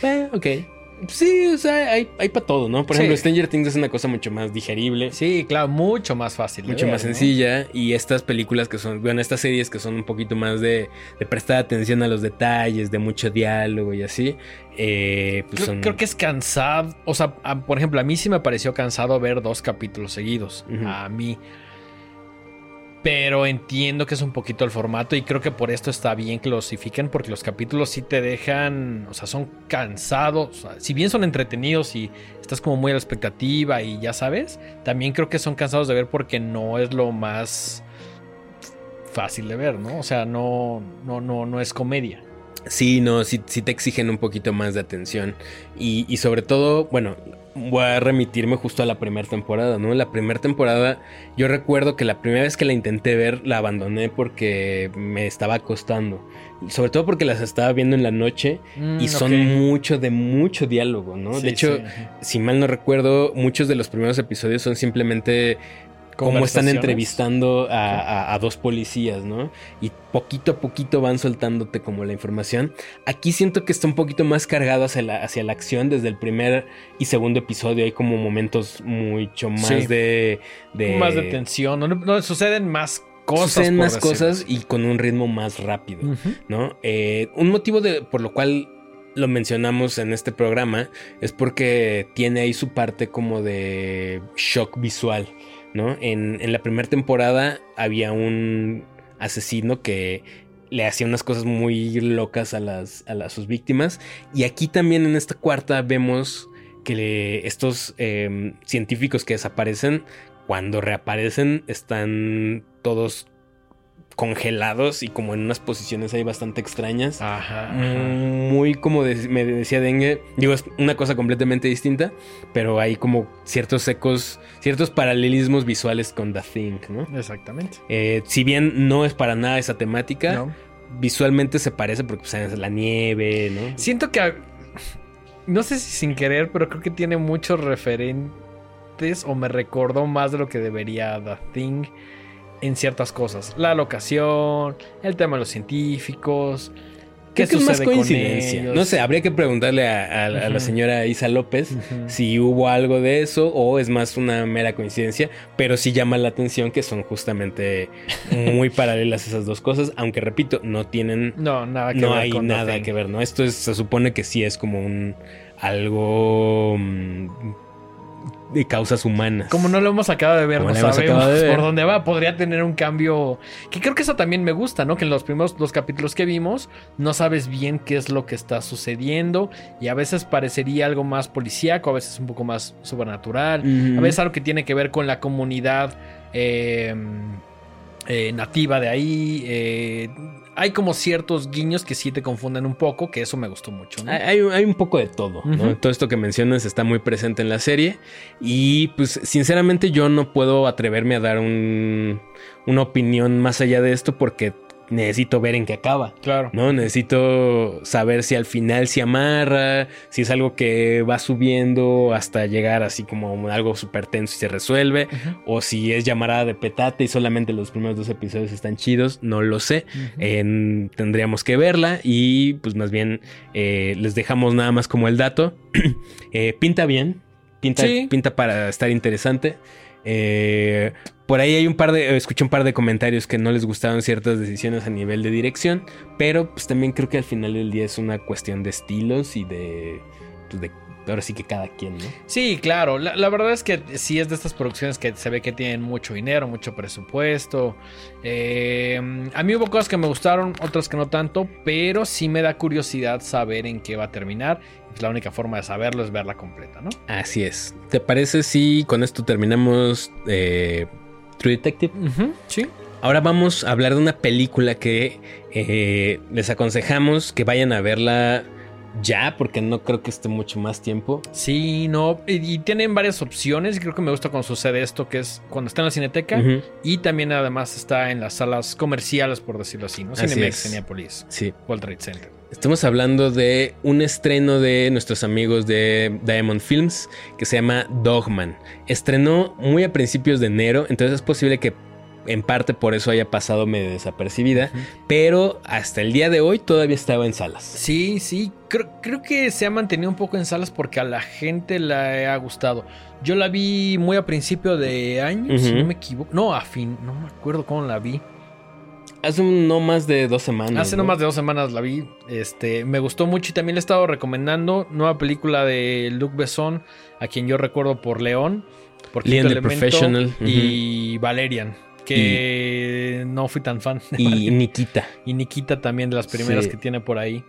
Eh, ok. Sí, o sea, hay, hay para todo, ¿no? Por Sí. ejemplo, Stranger Things es una cosa mucho más digerible. Sí, claro, mucho más fácil. Mucho ver, más ¿no? sencilla. Y estas películas que son, bueno, estas series que son un poquito más de, de prestar atención a los detalles, de mucho diálogo y así. eh, pues Creo, son. creo que es cansado. O sea, a- por ejemplo, a mí sí me pareció cansado ver dos capítulos seguidos. A mí. Pero entiendo que es un poquito el formato y creo que por esto está bien que lo osifiquen porque los capítulos sí te dejan, o sea, son cansados. si bien son entretenidos y estás como muy a la expectativa y ya sabes, también creo que son cansados de ver porque no es lo más fácil de ver, ¿no? O sea, no, no, no, no es comedia. Sí, no, sí, sí te exigen un poquito más de atención. Y sobre todo, bueno, voy a remitirme justo a la primera temporada, ¿no? La primera temporada, yo recuerdo que la primera vez que la intenté ver, la abandoné porque me estaba costando. Sobre todo porque las estaba viendo en la noche Mm, y son ok. mucho de mucho diálogo, ¿no? Sí, de hecho, sí, si mal no recuerdo, muchos de los primeros episodios son simplemente cómo están entrevistando a, a- a dos policías, ¿no? Y poquito a poquito van soltándote como la información. Aquí siento que está un poquito más cargado hacia la, hacia la acción desde el primer y segundo episodio. Hay como momentos mucho más Sí. de, de... más de tensión, no, no, suceden más cosas. Suceden más cosas y con un ritmo más rápido. ¿no? Eh, un motivo de, por lo cual lo mencionamos en este programa es porque tiene ahí su parte como de shock visual, En, la primera temporada había un asesino que le hacía unas cosas muy locas a, sus víctimas. Y aquí también en esta cuarta vemos que estos eh, científicos que desaparecen cuando reaparecen están todos congelados y como en unas posiciones ahí bastante extrañas. Ajá. Mm, ajá. Muy como de- me decía Dengue, digo, es una cosa completamente distinta, pero hay como ciertos ecos, ciertos paralelismos visuales con The Thing, ¿no? Exactamente. Eh, si bien no es para nada esa temática, ¿No? visualmente se parece porque pues, es la nieve, ¿no? Siento que. No sé si sin querer, pero creo que tiene muchos referentes o me recordó más de lo que debería The Thing en ciertas cosas. La locación, el tema de los científicos. ¿Qué Creo que es más sucede con coincidencia. ellos? No sé, habría que preguntarle a, a- a la señora Isa López si hubo algo de eso o es más una mera coincidencia, pero sí llama la atención que son justamente muy paralelas esas dos cosas, aunque repito, no tienen, No, nada que no ver hay con nada que ver, ¿no? Esto es, se supone que sí es como un algo mm, de causas humanas. Como no lo hemos acabado de ver, Como no sabemos acabado de ver. por dónde va. Podría tener un cambio. Que creo que eso también me gusta, ¿no? Que en los primeros dos capítulos que vimos, no sabes bien qué es lo que está sucediendo. Y a veces parecería algo más policíaco, a veces un poco más sobrenatural. A veces algo que tiene que ver con la comunidad eh, eh, nativa de ahí. eh, hay como ciertos guiños que sí te confunden un poco, que eso me gustó mucho. ¿no? Hay, hay un poco de todo. Todo esto que mencionas está muy presente en la serie. Y pues sinceramente yo no puedo atreverme a dar un- una opinión más allá de esto porque necesito ver en qué acaba. Claro. ¿no? Necesito saber si al final se amarra, si es algo que va subiendo hasta llegar así como algo súper tenso y se resuelve, o si es llamarada de petate y solamente los primeros dos episodios están chidos, no lo sé. Tendríamos que verla y pues más bien eh, les dejamos nada más como el dato. Eh, pinta bien, pinta, Sí. pinta para estar interesante. Eh, por ahí hay un par de, escuché un par de comentarios que no les gustaron ciertas decisiones a nivel de dirección, pero pues también creo que al final del día es una cuestión de estilos y de, pues, de ahora sí que cada quien, ¿no? Sí, claro. La, la verdad es que sí es de estas producciones que se ve que tienen mucho dinero, mucho presupuesto. Eh, a mí hubo cosas que me gustaron, otras que no tanto, pero sí me da curiosidad saber en qué va a terminar. Pues la única forma de saberlo es verla completa, ¿no? Así es. ¿Te parece si con esto terminamos eh, True Detective? sí. Ahora vamos a hablar de una película que eh, les aconsejamos que vayan a verla ya, porque no creo que esté mucho más tiempo. Sí, no. Y, y tienen varias opciones. Y creo que me gusta cuando sucede esto, que es cuando está en la cineteca. Y también además está en las salas comerciales, por decirlo así, ¿no? Así Cinemex. Cinepolis, Sí. World Trade Center. Estamos hablando de un estreno de nuestros amigos de Diamond Films que se llama Dogman. Estrenó muy a principios de enero, entonces es posible que en parte por eso haya pasado medio desapercibida, pero hasta el día de hoy todavía estaba en salas. Sí, sí, creo, creo, que se ha mantenido un poco en salas porque a la gente le ha gustado. Yo la vi muy a principio de año, si no me equivoco. No, a fin, no me acuerdo cómo la vi. Hace no más de dos semanas. Hace ¿no? más de dos semanas la vi. Este, me gustó mucho y también le he estado recomendando nueva película de Luc Besson, a quien yo recuerdo por León, por Leon the Professional y Valerian, que no fui tan fan. Y Nikita. Y Nikita también de las primeras que tiene por ahí.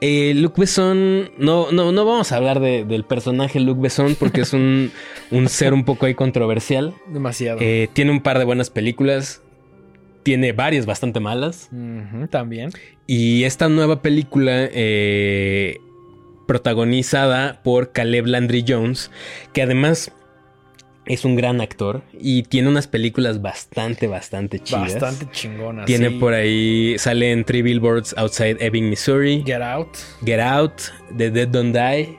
Eh, Luc Besson, no, no, no vamos a hablar del personaje Luc Besson porque es un, un, ser un poco ahí controversial. Demasiado. Eh, tiene un par de buenas películas tiene varias bastante malas. también. Y esta nueva película eh, protagonizada por Caleb Landry Jones, que además es un gran actor y tiene unas películas bastante, bastante chidas. Bastante chingonas. Tiene por ahí, sale en Three Billboards Outside Ebbing, Missouri. Get Out. Get Out, The Dead Don't Die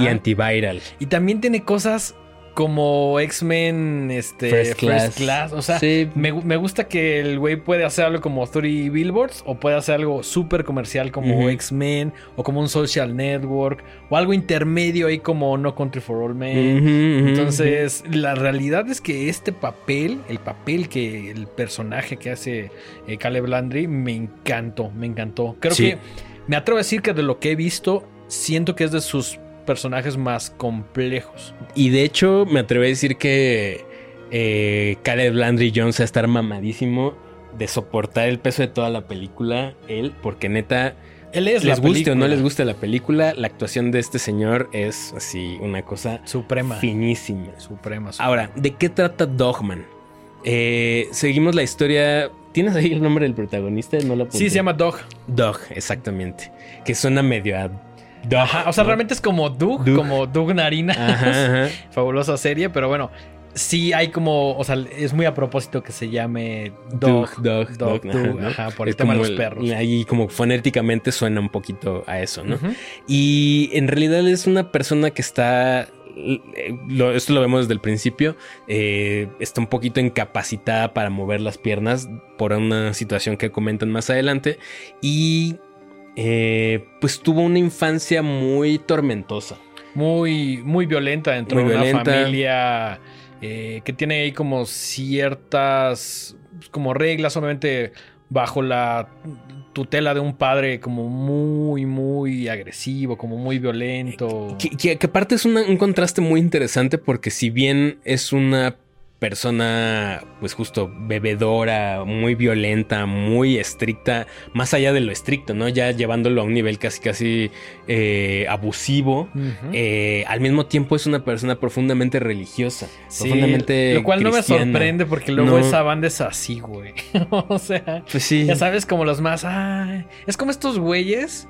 y Antiviral. Y también tiene cosas como X-Men este, First Class. O sea, me, gusta que el güey puede hacer algo como Three Billboards o puede hacer algo súper comercial como X-Men o como un social network o algo intermedio ahí como No Country for All Men. Entonces, la realidad es que este papel, el papel que el personaje que hace eh, Caleb Landry, me encantó, me encantó. Creo que me atrevo a decir que de lo que he visto, siento que es de sus personajes más complejos. Y de hecho, me atrevo a decir que eh, Caleb Landry Jones a estar mamadísimo de soportar el peso de toda la película, él, porque neta. Él es les guste o no les guste la película, la actuación de este señor es así una cosa suprema, finísima, suprema. Ahora, ¿de qué trata Dogman? Eh, seguimos la historia. ¿Tienes ahí el nombre del protagonista? No lo sí, se llama Dog. Dog, exactamente. Que suena medio a o sea, realmente es como Doug, como Doug Narina. Fabulosa serie, pero bueno, sí hay como, o sea, es muy a propósito que se llame Dog, Dog, Dog, por el tema de los perros. Ahí como fonéticamente suena un poquito a eso, ¿no? Y en realidad es una persona que está esto lo vemos desde el principio, eh, está un poquito incapacitada para mover las piernas por una situación que comentan más adelante y eh, pues tuvo una infancia muy tormentosa. Muy, muy violenta dentro de una familia eh, que tiene ahí como ciertas pues, como reglas, obviamente bajo la tutela de un padre como muy, muy agresivo, como muy violento. Que, aparte es un contraste muy interesante porque si bien es una persona, pues justo bebedora, muy violenta, muy estricta, más allá de lo estricto, ¿no? Ya llevándolo a un nivel casi, casi eh, abusivo. Eh, al mismo tiempo es una persona profundamente religiosa, profundamente. Lo cual no me sorprende porque luego esa banda es así, güey. o sea, pues sí. ya sabes, como los más. es como estos güeyes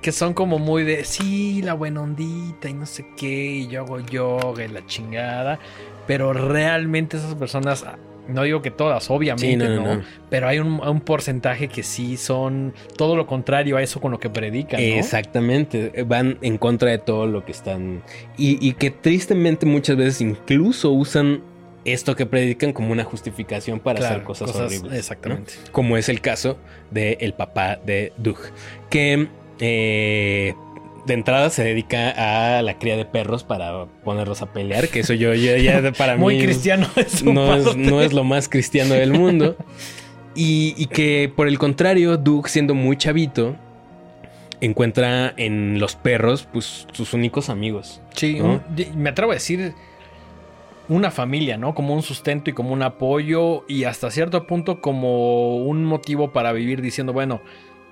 que son como muy de sí, la buena ondita y no sé qué, y yo hago yoga y la chingada. Pero realmente esas personas, no digo que todas, obviamente, no, Pero hay un, porcentaje que sí son todo lo contrario a eso con lo que predican. Exactamente, van en contra de todo lo que están. Y, que tristemente muchas veces incluso usan esto que predican como una justificación para hacer cosas, horribles. Exactamente. Como es el caso del el papá de Doug. Que eh, de entrada se dedica a la cría de perros para ponerlos a pelear, que eso yo, ya para Muy cristiano no, es, no es lo más cristiano del mundo. Y, que por el contrario, Doug, siendo muy chavito, encuentra en los perros pues sus únicos amigos. Sí, me atrevo a decir una familia, ¿no? Como un sustento y como un apoyo y hasta cierto punto como un motivo para vivir diciendo, bueno,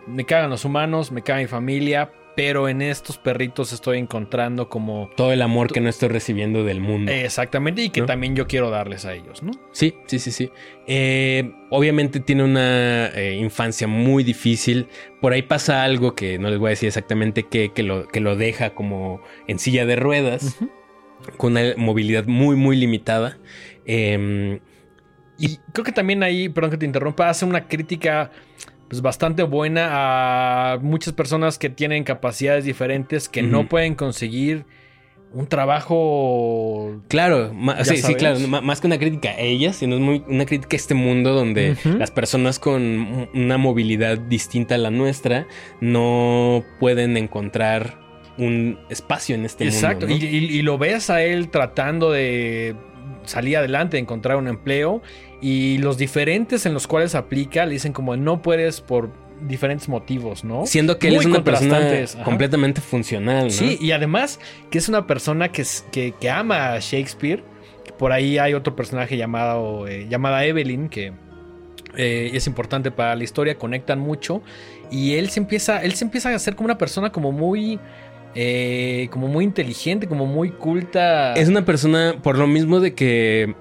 me cagan los humanos, me caga mi familia, pero en estos perritos estoy encontrando como... Todo el amor que no estoy recibiendo del mundo. Exactamente, y que también yo quiero darles a ellos, ¿no? Sí, sí, sí, sí. Eh, obviamente tiene una eh, infancia muy difícil. Por ahí pasa algo que no les voy a decir exactamente qué, que, lo, que lo deja como en silla de ruedas, con una movilidad muy, muy limitada. Em, y creo que también ahí, perdón que te interrumpa, hace una crítica pues bastante buena a muchas personas que tienen capacidades diferentes que no pueden conseguir un trabajo. Claro, sí, sí, claro. Más que una crítica a ellas, sino es muy una crítica a este mundo donde las personas con una movilidad distinta a la nuestra no pueden encontrar un espacio en este Exacto. mundo. ¿no? Y, y- y lo ves a él tratando de salir adelante, de encontrar un empleo. Y los diferentes en los cuales aplica le dicen como no puedes por diferentes motivos, ¿no? Siendo que él es una persona ajá. completamente funcional, ¿no? Sí, y además que es una persona que, que, que ama a Shakespeare. Por ahí hay otro personaje llamado, eh, llamada Evelyn que eh, es importante para la historia, conectan mucho. Y él se empieza, él se empieza a hacer como una persona como muy, eh, como muy inteligente, como muy culta. Es una persona, por lo mismo de que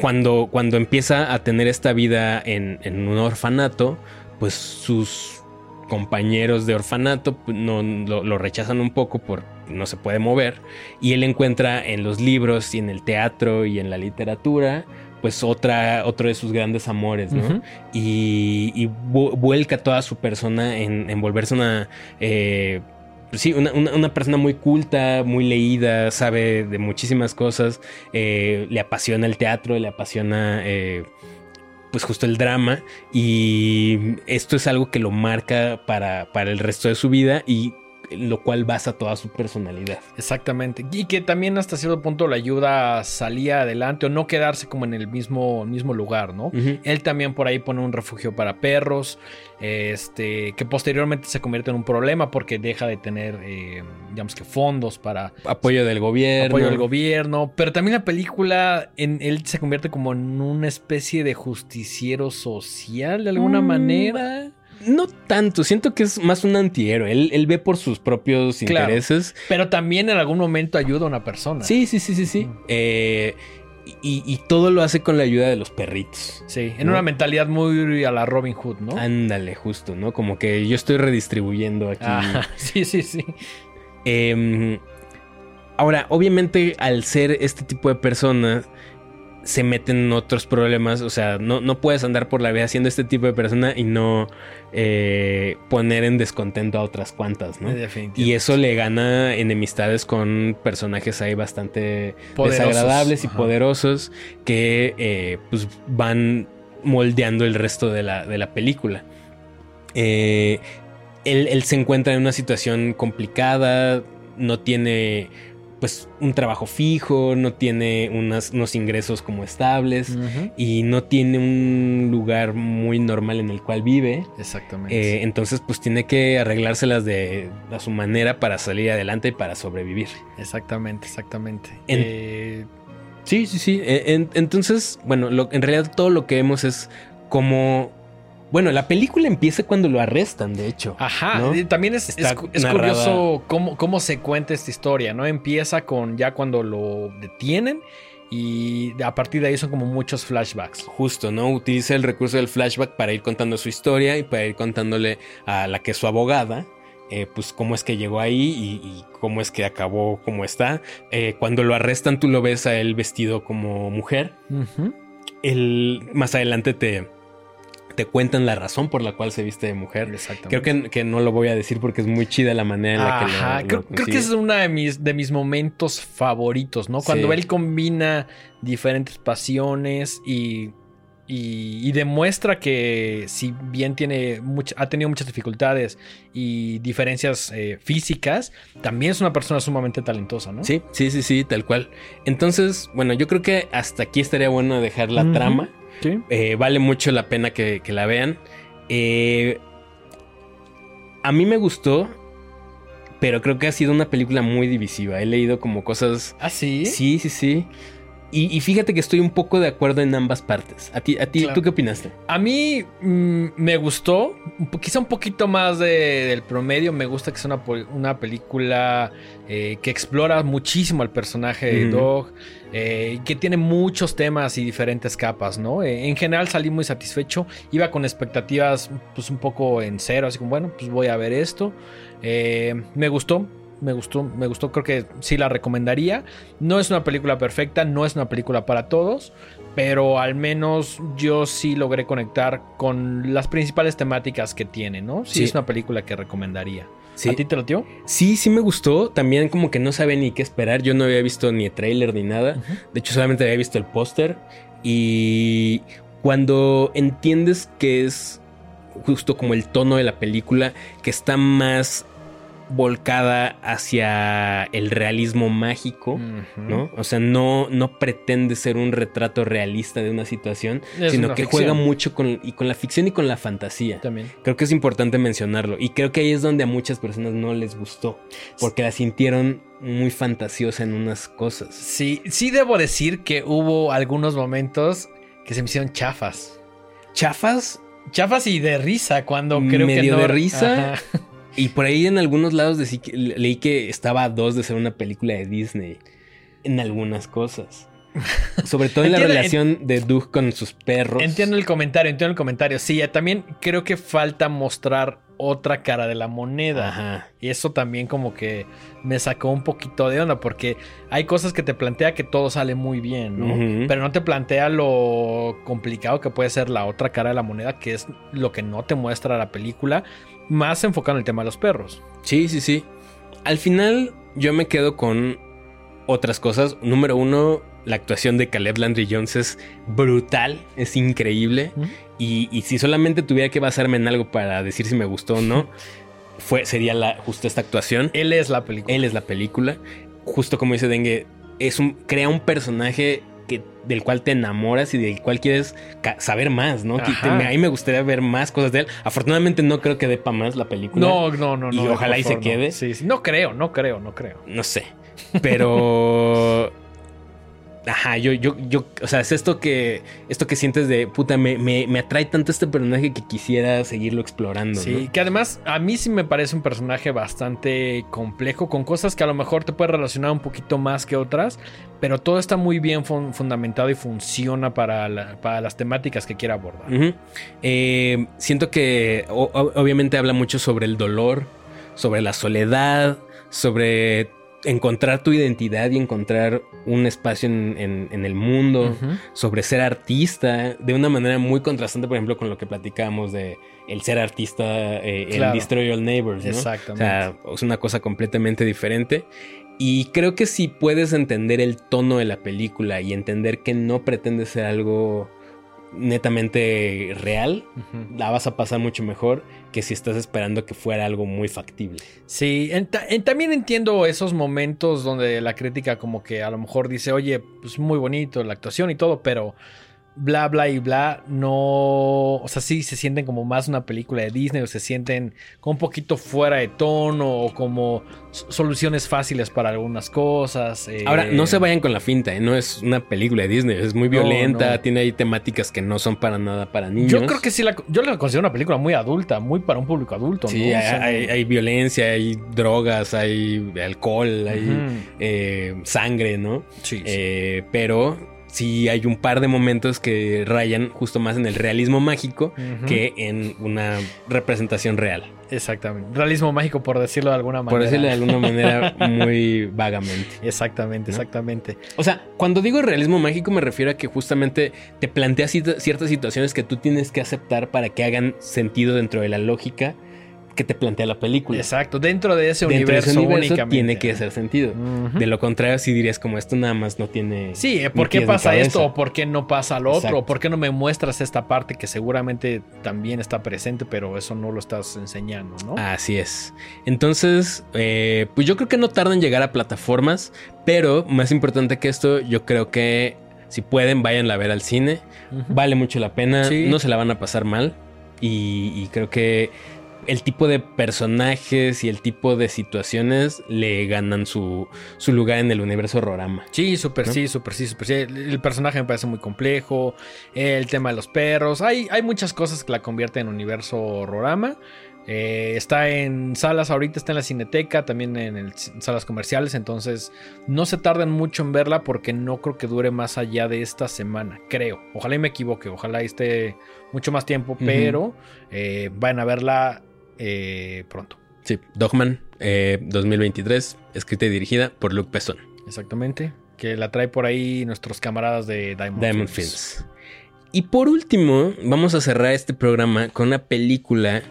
cuando, cuando empieza a tener esta vida en, en un orfanato, pues sus compañeros de orfanato pues, no, lo, lo rechazan un poco por no se puede mover. Y él encuentra en los libros y en el teatro y en la literatura, pues otra, otro de sus grandes amores, ¿no? Y, y vu- vuelca toda su persona en, en volverse una, eh, sí, una, una- una persona muy culta, muy leída, sabe de muchísimas cosas, eh, le apasiona el teatro, le apasiona eh, pues justo el drama y esto es algo que lo marca para, para el resto de su vida y lo cual basa toda su personalidad. Exactamente. Y que también hasta cierto punto le ayuda a salir adelante o no quedarse como en el mismo, mismo lugar, ¿no? Él también por ahí pone un refugio para perros, este, que posteriormente se convierte en un problema porque deja de tener, eh, digamos que fondos para Apoyo del gobierno. apoyo del gobierno. Pero también la película, en, él se convierte como en una especie de justiciero social de alguna Mm, manera. No tanto, siento que es más un antihéroe. Él, él ve por sus propios Claro. intereses. Pero también en algún momento ayuda a una persona. Sí, sí, sí, sí, sí. Mm. Eh, y, y todo lo hace con la ayuda de los perritos. Sí, en ¿No? una mentalidad muy a la Robin Hood, ¿no? Ándale, justo, ¿no? Como que yo estoy redistribuyendo aquí. Ah, sí, sí, sí. Em, ahora, obviamente, al ser este tipo de personas, se meten en otros problemas. O sea, no, no puedes andar por la vida siendo este tipo de persona y no eh, poner en descontento a otras cuantas, ¿no? Y eso le gana enemistades con personajes ahí bastante Poderosos. desagradables y Ajá. poderosos que eh, pues van moldeando el resto de la, de la película. Eh, él, él se encuentra en una situación complicada, no tiene pues un trabajo fijo, no tiene unas- unos ingresos como estables y no tiene un lugar muy normal en el cual vive. Exactamente. Eh, entonces, pues tiene que arreglárselas de a su manera para salir adelante y para sobrevivir. exactamente, exactamente. En- Eh, Sí, sí, sí. En- entonces, bueno, lo- en realidad todo lo que vemos es como. Bueno, la película empieza cuando lo arrestan, de hecho. Ajá, ¿no? también es, curioso cómo, cómo se cuenta esta historia, ¿no? Empieza con ya cuando lo detienen y a partir de ahí son como muchos flashbacks. Justo, ¿no? Utiliza el recurso del flashback para ir contando su historia y para ir contándole a la que es su abogada. eh, pues cómo es que llegó ahí y, y cómo es que acabó como está. Eh, cuando lo arrestan, tú lo ves a él vestido como mujer. Ujú. el, más adelante te, te cuentan la razón por la cual se viste de mujer. Exactamente. Creo que, que no lo voy a decir porque es muy chida la manera en la que lo- creo, creo que es uno de mis, de mis momentos favoritos, ¿no? Cuando Sí. él combina diferentes pasiones y, y, y demuestra que si bien tiene much- ha tenido muchas dificultades y diferencias eh, físicas, también es una persona sumamente talentosa, ¿no? Sí, sí, sí, sí, tal cual. Entonces, bueno, yo creo que hasta aquí estaría bueno dejar la trama. Sí. Eh, vale mucho la pena que, que la vean. Eh, a mí me gustó, pero creo que ha sido una película muy divisiva. He leído como cosas... ¿Ah, sí? Sí, sí, sí. Y, y fíjate que estoy un poco de acuerdo en ambas partes. ¿A ti, a ti Claro. tú qué opinaste? A mí mm, me gustó, quizá un poquito más de- del promedio. Me gusta que sea una, una película eh, que explora muchísimo al personaje de Ujú. Dog, eh, que tiene muchos temas y diferentes capas, ¿no? Eh, en general salí muy satisfecho. Iba con expectativas pues un poco en cero, así como, bueno, pues voy a ver esto. Eh, me gustó. Me gustó, me gustó, creo que sí la recomendaría. No es una película perfecta, no es una película para todos, pero al menos yo sí logré conectar con las principales temáticas que tiene, ¿no? Sí, Sí. es una película que recomendaría. Sí. ¿A ti te lo dio? Sí, sí me gustó. También como que no sabía ni qué esperar. Yo no había visto ni el tráiler ni nada. De hecho, solamente había visto el póster. Y cuando entiendes que es justo como el tono de la película, que está más volcada hacia el realismo mágico, ¿no? O sea, no, no pretende ser un retrato realista de una situación, Es sino una que ficción. juega mucho con, y con la ficción y con la fantasía. También. Creo que es importante mencionarlo. Y creo que ahí es donde a muchas personas no les gustó. Porque la sintieron muy fantasiosa en unas cosas. Sí, sí debo decir que hubo algunos momentos que se me hicieron chafas. Chafas. Chafas y de risa cuando creo que Medio no. de risa. Ajá. Y por ahí en algunos lados decí leí que estaba a dos de ser una película de Disney. En algunas cosas. Sobre todo en la relación de Doug con sus perros. Entiendo el comentario, entiendo el comentario. Sí, también creo que falta mostrar otra cara de la moneda. Ajá. Y eso también como que me sacó un poquito de onda porque hay cosas que te plantea que todo sale muy bien, ¿no? Pero no te plantea lo complicado que puede ser la otra cara de la moneda, que es lo que no te muestra la película, más enfocado en el tema de los perros. Sí, sí, sí. Al final yo me quedo con otras cosas. Número uno, la actuación de Caleb Landry Jones es brutal, es increíble. Y, y si solamente tuviera que basarme en algo para decir si me gustó o no, fue, sería la, justo esta actuación. Él es la película. Él es la película. Justo como dice Dengue, es un, crea un personaje del cual te enamoras y del cual quieres saber más, ¿no? Te- Ajá. a mí me gustaría ver más cosas de él. Afortunadamente no creo que dé para más la película. No, no, no, Y no. ojalá y se no. quede. Sí, sí. No creo, no creo, no creo. No sé. Pero. Ajá, yo, yo, yo, o sea, es esto que, esto que sientes de puta, me, me, me atrae tanto este personaje que quisiera seguirlo explorando. Sí, ¿no? que además a mí sí me parece un personaje bastante complejo, con cosas que a lo mejor te puede relacionar un poquito más que otras, pero todo está muy bien fun- fundamentado y funciona para, la- para las temáticas que quiera abordar. Eh, siento que obviamente habla mucho sobre el dolor, sobre la soledad, sobre encontrar tu identidad y encontrar un espacio en, en- en el mundo. Sobre ser artista de una manera muy contrastante, por ejemplo, con lo que platicábamos de el ser artista eh, Claro. en Destroy All Neighbors, ¿no? Exactamente. O sea, es una cosa completamente diferente. Y creo que si puedes entender el tono de la película y entender que no pretende ser algo netamente real, la vas a pasar mucho mejor que si estás esperando que fuera algo muy factible. Sí, en ta- en- también entiendo esos momentos donde la crítica como que a lo mejor dice, oye, pues muy bonito la actuación y todo, pero bla, bla y bla, no, o sea, sí se sienten como más una película de Disney o se sienten como un poquito fuera de tono o como soluciones fáciles para algunas cosas. eh, Ahora, no se vayan con la finta, ¿eh? no es una película de Disney, es muy violenta, no. tiene ahí temáticas que no son para nada para niños. Yo creo que sí, la, yo la considero una película muy adulta, muy para un público adulto, Sí, ¿no? Hay, sea, hay- hay violencia, hay drogas, hay alcohol, hay eh, sangre, ¿no? Sí, sí. Eh, pero sí hay un par de momentos que rayan justo más en el realismo mágico que en una representación real. Exactamente. Realismo mágico, por decirlo de alguna manera. Por decirlo de alguna manera muy vagamente. Exactamente, ¿No? exactamente. O sea, cuando digo realismo mágico me refiero a que justamente te plantea cita- ciertas situaciones que tú tienes que aceptar para que hagan sentido dentro de la lógica que te plantea la película. Exacto, dentro de ese Dentro de universo, ese universo únicamente. tiene que hacer sentido. De lo contrario, sí dirías como esto nada más no tiene. Sí, ¿por qué pasa esto o por qué no pasa lo Exacto. otro? ¿O por qué no me muestras esta parte que seguramente también está presente, pero eso no lo estás enseñando, ¿no? Así es. Entonces, eh, pues yo creo que no tarda en llegar a plataformas, pero más importante que esto, yo creo que si pueden, váyanla a ver al cine. Vale mucho la pena, Sí. no se la van a pasar mal. Y, y creo que el tipo de personajes y el tipo de situaciones le ganan su, su lugar en el universo Rorama. Sí, súper ¿no? sí, súper sí, súper sí. El, el personaje me parece muy complejo. El tema de los perros. Hay, hay muchas cosas que la convierten en universo Rorama. Eh, está en salas ahorita, está en la cineteca, también en, el- en salas comerciales. Entonces, no se tarden mucho en verla porque no creo que dure más allá de esta semana. Creo. Ojalá y me equivoque. Ojalá esté mucho más tiempo. Pero eh, vayan a verla eh, pronto. Sí, Dogman, eh, 2023, escrita y dirigida por Luke Besson. Exactamente. Que la trae por ahí nuestros camaradas de Diamond, Diamond Films. Films. Y por último, vamos a cerrar este programa con una película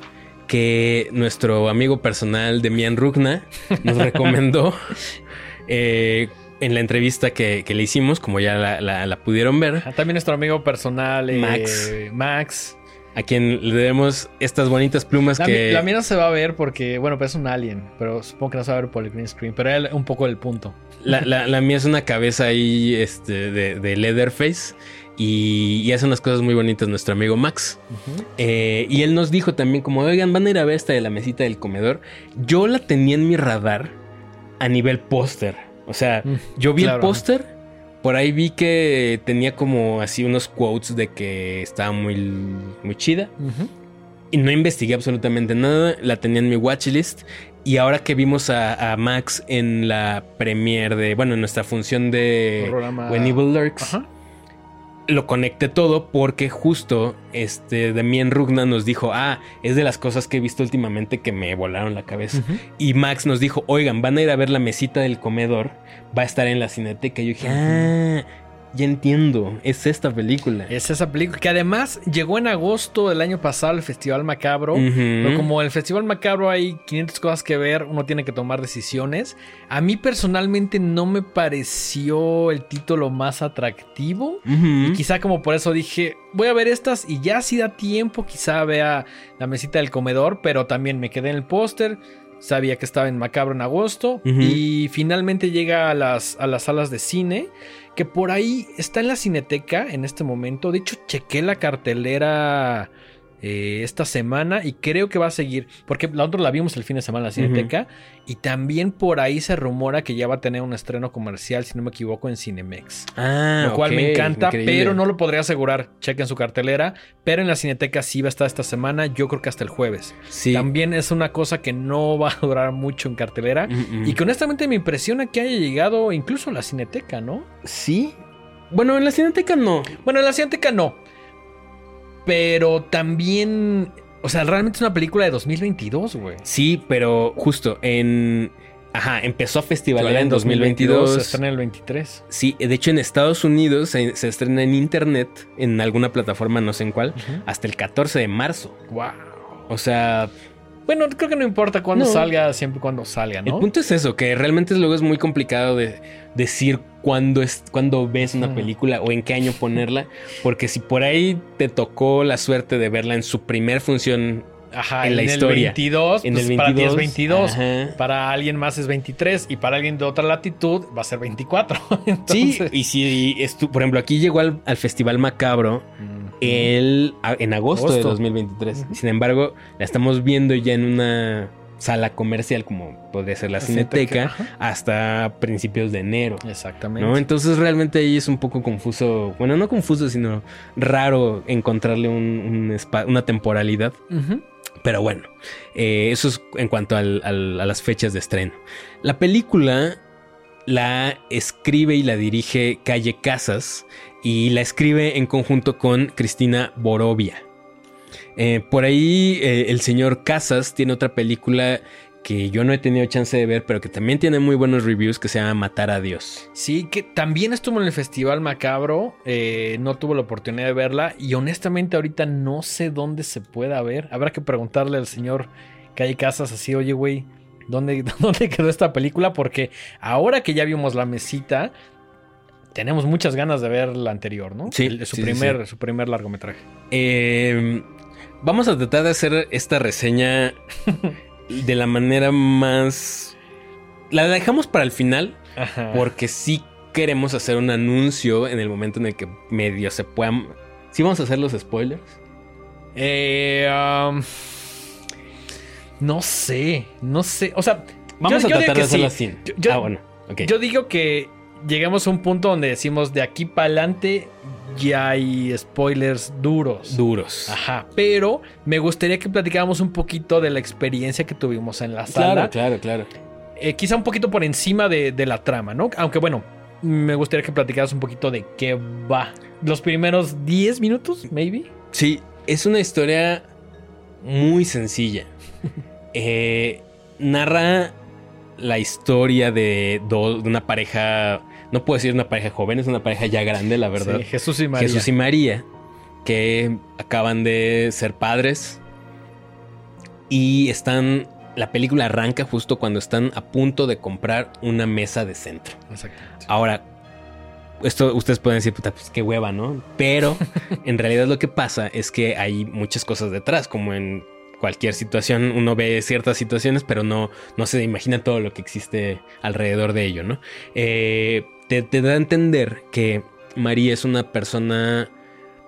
que nuestro amigo personal Demian Rugna nos recomendó eh, en la entrevista que, que le hicimos, como ya la, la- la pudieron ver, Ah, También nuestro amigo personal, eh, Max. A quien le debemos estas bonitas plumas La, que... la mía no se va a ver porque, bueno, pues es un alien, pero supongo que no se va a ver por el green screen. Pero era un poco el punto. La, la- la mía es una cabeza ahí este, de, de Leatherface y, y hace unas cosas muy bonitas nuestro amigo Max. Eh, y él nos dijo también como, oigan, van a ir a ver esta de la mesita del comedor. Yo la tenía en mi radar a nivel póster. O sea, Mm, yo vi claro, el póster, por ahí vi que tenía como así unos quotes de que estaba muy, muy chida. Ujú. Y no investigué absolutamente nada, la tenía en mi watchlist. Y ahora que vimos a, a Max en la premiere de, bueno, en nuestra función de Programa- When Evil Lurks, Ajá. Lo conecté todo porque justo este Damien Rugna nos dijo, ah, es de las cosas que he visto últimamente que me volaron la cabeza. Y Max nos dijo, oigan, van a ir a ver la mesita del comedor, va a estar en la cineteca. Y yo dije, ah, ya entiendo, es esta película. Es esa película que además llegó en agosto del año pasado al Festival Macabro. Pero como en el Festival Macabro hay 500 cosas que ver, uno tiene que tomar decisiones. A mí personalmente no me pareció el título más atractivo. Y quizá como por eso dije, voy a ver estas y ya si da tiempo, quizá vea la mesita del comedor, pero también me quedé en el póster. Sabía que estaba en Macabro en agosto y finalmente llega a las, a las salas de cine, que por ahí está en la cineteca en este momento. De hecho, chequé la cartelera eh, esta semana y creo que va a seguir, porque la otra la vimos el fin de semana en la cineteca y también por ahí se rumora que ya va a tener un estreno comercial, si no me equivoco, en Cinemex. Ah, Lo cual me encanta, increíble. pero no lo podría asegurar. Chequen su cartelera. Pero en la Cineteca sí va a estar esta semana, yo creo que hasta el jueves. Sí. También es una cosa que no va a durar mucho en cartelera. Mm, mm. Y que honestamente me impresiona que haya llegado incluso a la Cineteca, ¿no? Sí. Bueno, en la cineteca no. Bueno, en la Cineteca no. Pero también. O sea, realmente es una película de 2022, güey. Sí, pero justo en. Ajá, empezó a festivalar en 2022. Se estrena el 23. Sí, de hecho en Estados Unidos se, se estrena en internet, en alguna plataforma, no sé en cuál, hasta el 14 de marzo. Wow. O sea, Bueno, creo que no importa cuándo No. salga, siempre cuando salga, ¿no? el punto es eso, que realmente luego es muy complicado de decir cuándo, es, cuándo ves una película o en qué año ponerla, porque si por ahí te tocó la suerte de verla en su primer función Ajá, en la el historia. 22, en pues el para ti es 22, 22. ajá. Para alguien más es 23 y para alguien de otra latitud va a ser 24. Sí, Entonces, y si, estu- por ejemplo, aquí llegó al, al Festival Macabro Mm. El, en agosto, de Agosto. 2023. Ujú. Sin embargo, la estamos viendo ya en una sala comercial como podría ser la La Cineteca Cineteca, hasta principios de enero. Exactamente. ¿no? Entonces realmente ahí es un poco confuso, bueno, no confuso, sino raro encontrarle un- una temporalidad. Pero bueno, eh, eso es en cuanto al- al- a las fechas de estreno. La película la escribe y la dirige Calle Casas y la escribe en conjunto con Cristina Borovia. Eh, por ahí eh, el señor Casas tiene otra película que yo no he tenido chance de ver, pero que también tiene muy buenos reviews, que se llama Matar a Dios. Sí, que también estuvo en el Festival Macabro. eh, no tuvo la oportunidad de verla. Y honestamente, ahorita no sé dónde se pueda ver. Habrá que preguntarle al señor Calle Casas así, oye, güey, ¿dónde, ¿dónde quedó esta película? Porque ahora que ya vimos la mesita, tenemos muchas ganas de ver la anterior, ¿no? Sí, El- su, sí, sí, primer, su primer largometraje. Eh, vamos a tratar de hacer esta reseña de la manera más... La dejamos para el final Ajá. porque sí queremos hacer un anuncio en el momento en el que medio se puedan... ¿Sí vamos a hacer los spoilers? Eh, um, no sé, no sé. O sea, Vamos yo- a yo tratar de sí. hacerlo así. Yo- ah, bueno. Yo digo que llegamos a un punto donde decimos de aquí para adelante ya hay spoilers duros. Duros. Ajá, pero me gustaría que platicáramos un poquito de la experiencia que tuvimos en la Claro, sala. claro, claro. Eh, quizá un poquito por encima de, de la trama, ¿no? Aunque bueno, me gustaría que platicaras un poquito de qué va. Los primeros 10 minutos, maybe. Sí, es una historia muy sencilla. Eh, narra la historia de, do- de una pareja, no puedo decir una pareja joven, es una pareja ya grande, la verdad. Sí, Jesús y María. Jesús y María, que acaban de ser padres y están, la película arranca justo cuando están a punto de comprar una mesa de centro. Exactamente. Ahora, esto ustedes pueden decir, puta, pues qué hueva, ¿no? Pero en realidad lo que pasa es que hay muchas cosas detrás, como en cualquier situación, uno ve ciertas situaciones, pero no, no se imagina todo lo que existe alrededor de ello, ¿no? Eh, te, te da a entender que María es una persona,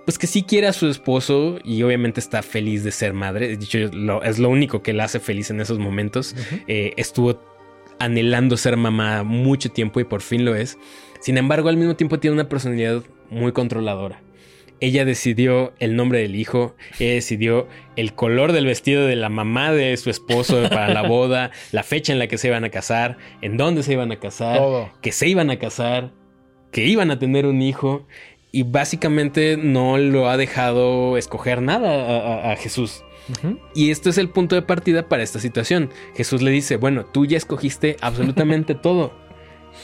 pues que sí quiere a su esposo y obviamente está feliz de ser madre. De hecho, lo- es lo único que la hace feliz en esos momentos. Eh, estuvo anhelando ser mamá mucho tiempo y por fin lo es. Sin embargo, al mismo tiempo tiene una personalidad muy controladora. Ella decidió el nombre del hijo, ella decidió el color del vestido de la mamá de su esposo para la boda, la fecha en la que se iban a casar, en dónde se iban a casar, Todo. que se iban a casar, que iban a tener un hijo y básicamente no lo ha dejado escoger nada a- a- a Jesús. Y esto es el punto de partida para esta situación. Jesús le dice, bueno, tú ya escogiste absolutamente todo.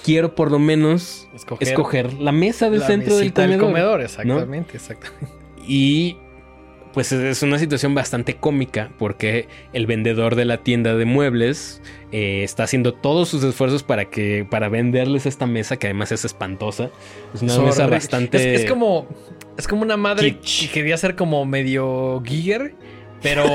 Quiero por lo menos Escoger, escoger la mesa del la centro del mesita comedor. exactamente, exactamente. Y pues es una situación bastante cómica porque el vendedor de la tienda de muebles eh, está haciendo todos sus esfuerzos para que para venderles esta mesa que además es espantosa. Es una Es mesa bastante Es, es como. Es como una madre Kitsch. que quería ser como medio Giger. Pero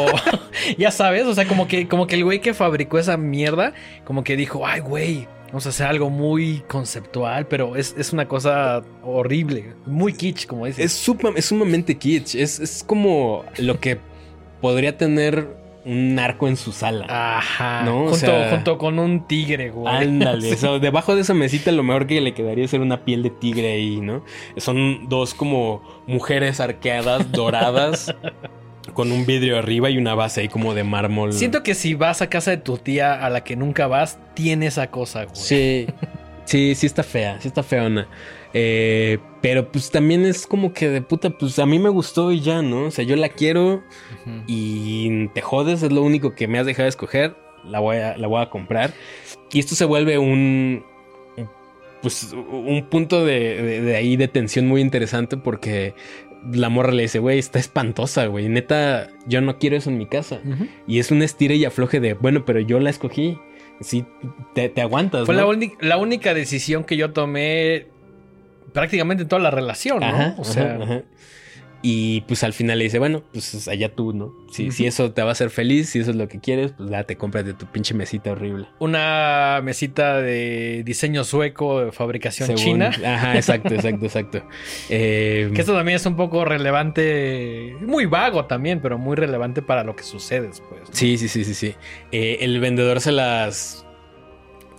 ya sabes, o sea, como que, como que el güey que fabricó esa mierda, como que dijo, ay, güey, vamos a hacer algo muy conceptual, pero es, es una cosa horrible, muy kitsch, como dices. es, suma- es sumamente kitsch. Es, es como lo que podría tener un narco en su sala. Ajá. No, o junto, sea- junto con un tigre, güey. Ándale, Sí. o sea, debajo de esa mesita lo mejor que le quedaría es ser una piel de tigre ahí, ¿no? Son dos como mujeres arqueadas, doradas, con un vidrio arriba y una base ahí como de mármol. Siento que si vas a casa de tu tía a la que nunca vas, tiene esa cosa, güey. Sí, sí, sí está fea, sí está feona. Eh, pero pues también es como que de puta, pues a mí me gustó y ya, ¿no? O sea, yo la quiero y te jodes, es lo único que me has dejado escoger, la voy a, la voy a comprar. Y esto se vuelve un, un- pues, un punto de, de- de ahí de tensión muy interesante porque la morra le dice, güey, está espantosa, güey, neta, yo no quiero eso en mi casa. Y es un estire y afloje de, bueno, pero yo la escogí. Sí, te, te aguantas. Fue ¿no? la, la única decisión que yo tomé prácticamente en toda la relación, ¿no? Ajá, o sea, ajá, ajá. Y pues al final le dice, bueno, pues allá tú, ¿no? Si, si eso te va a hacer feliz, si eso es lo que quieres, pues date, cómprate tu pinche mesita horrible. una mesita de diseño sueco de fabricación Según- china. Ajá, exacto, exacto, exacto. Eh, Que esto también es un poco relevante, muy vago también, pero muy relevante para lo que sucede después. ¿no? Sí, sí, sí, sí, sí. Eh, el vendedor se las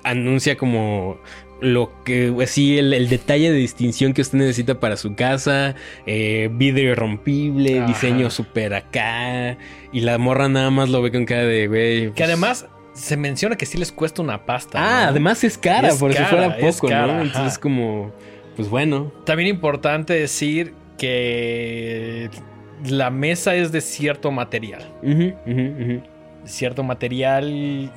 anuncia como lo que, así, el, el detalle de distinción que usted necesita para su casa, eh, vidrio rompible, Ajá. diseño súper acá, y la morra nada más lo ve con cara de, güey. Que pues- además se menciona que sí les cuesta una pasta. Ah, ¿no? además es cara, Es por cara, si fuera poco, cara, ¿no? ajá. Entonces como, pues bueno. También importante decir que la mesa es de cierto material. Cierto material y...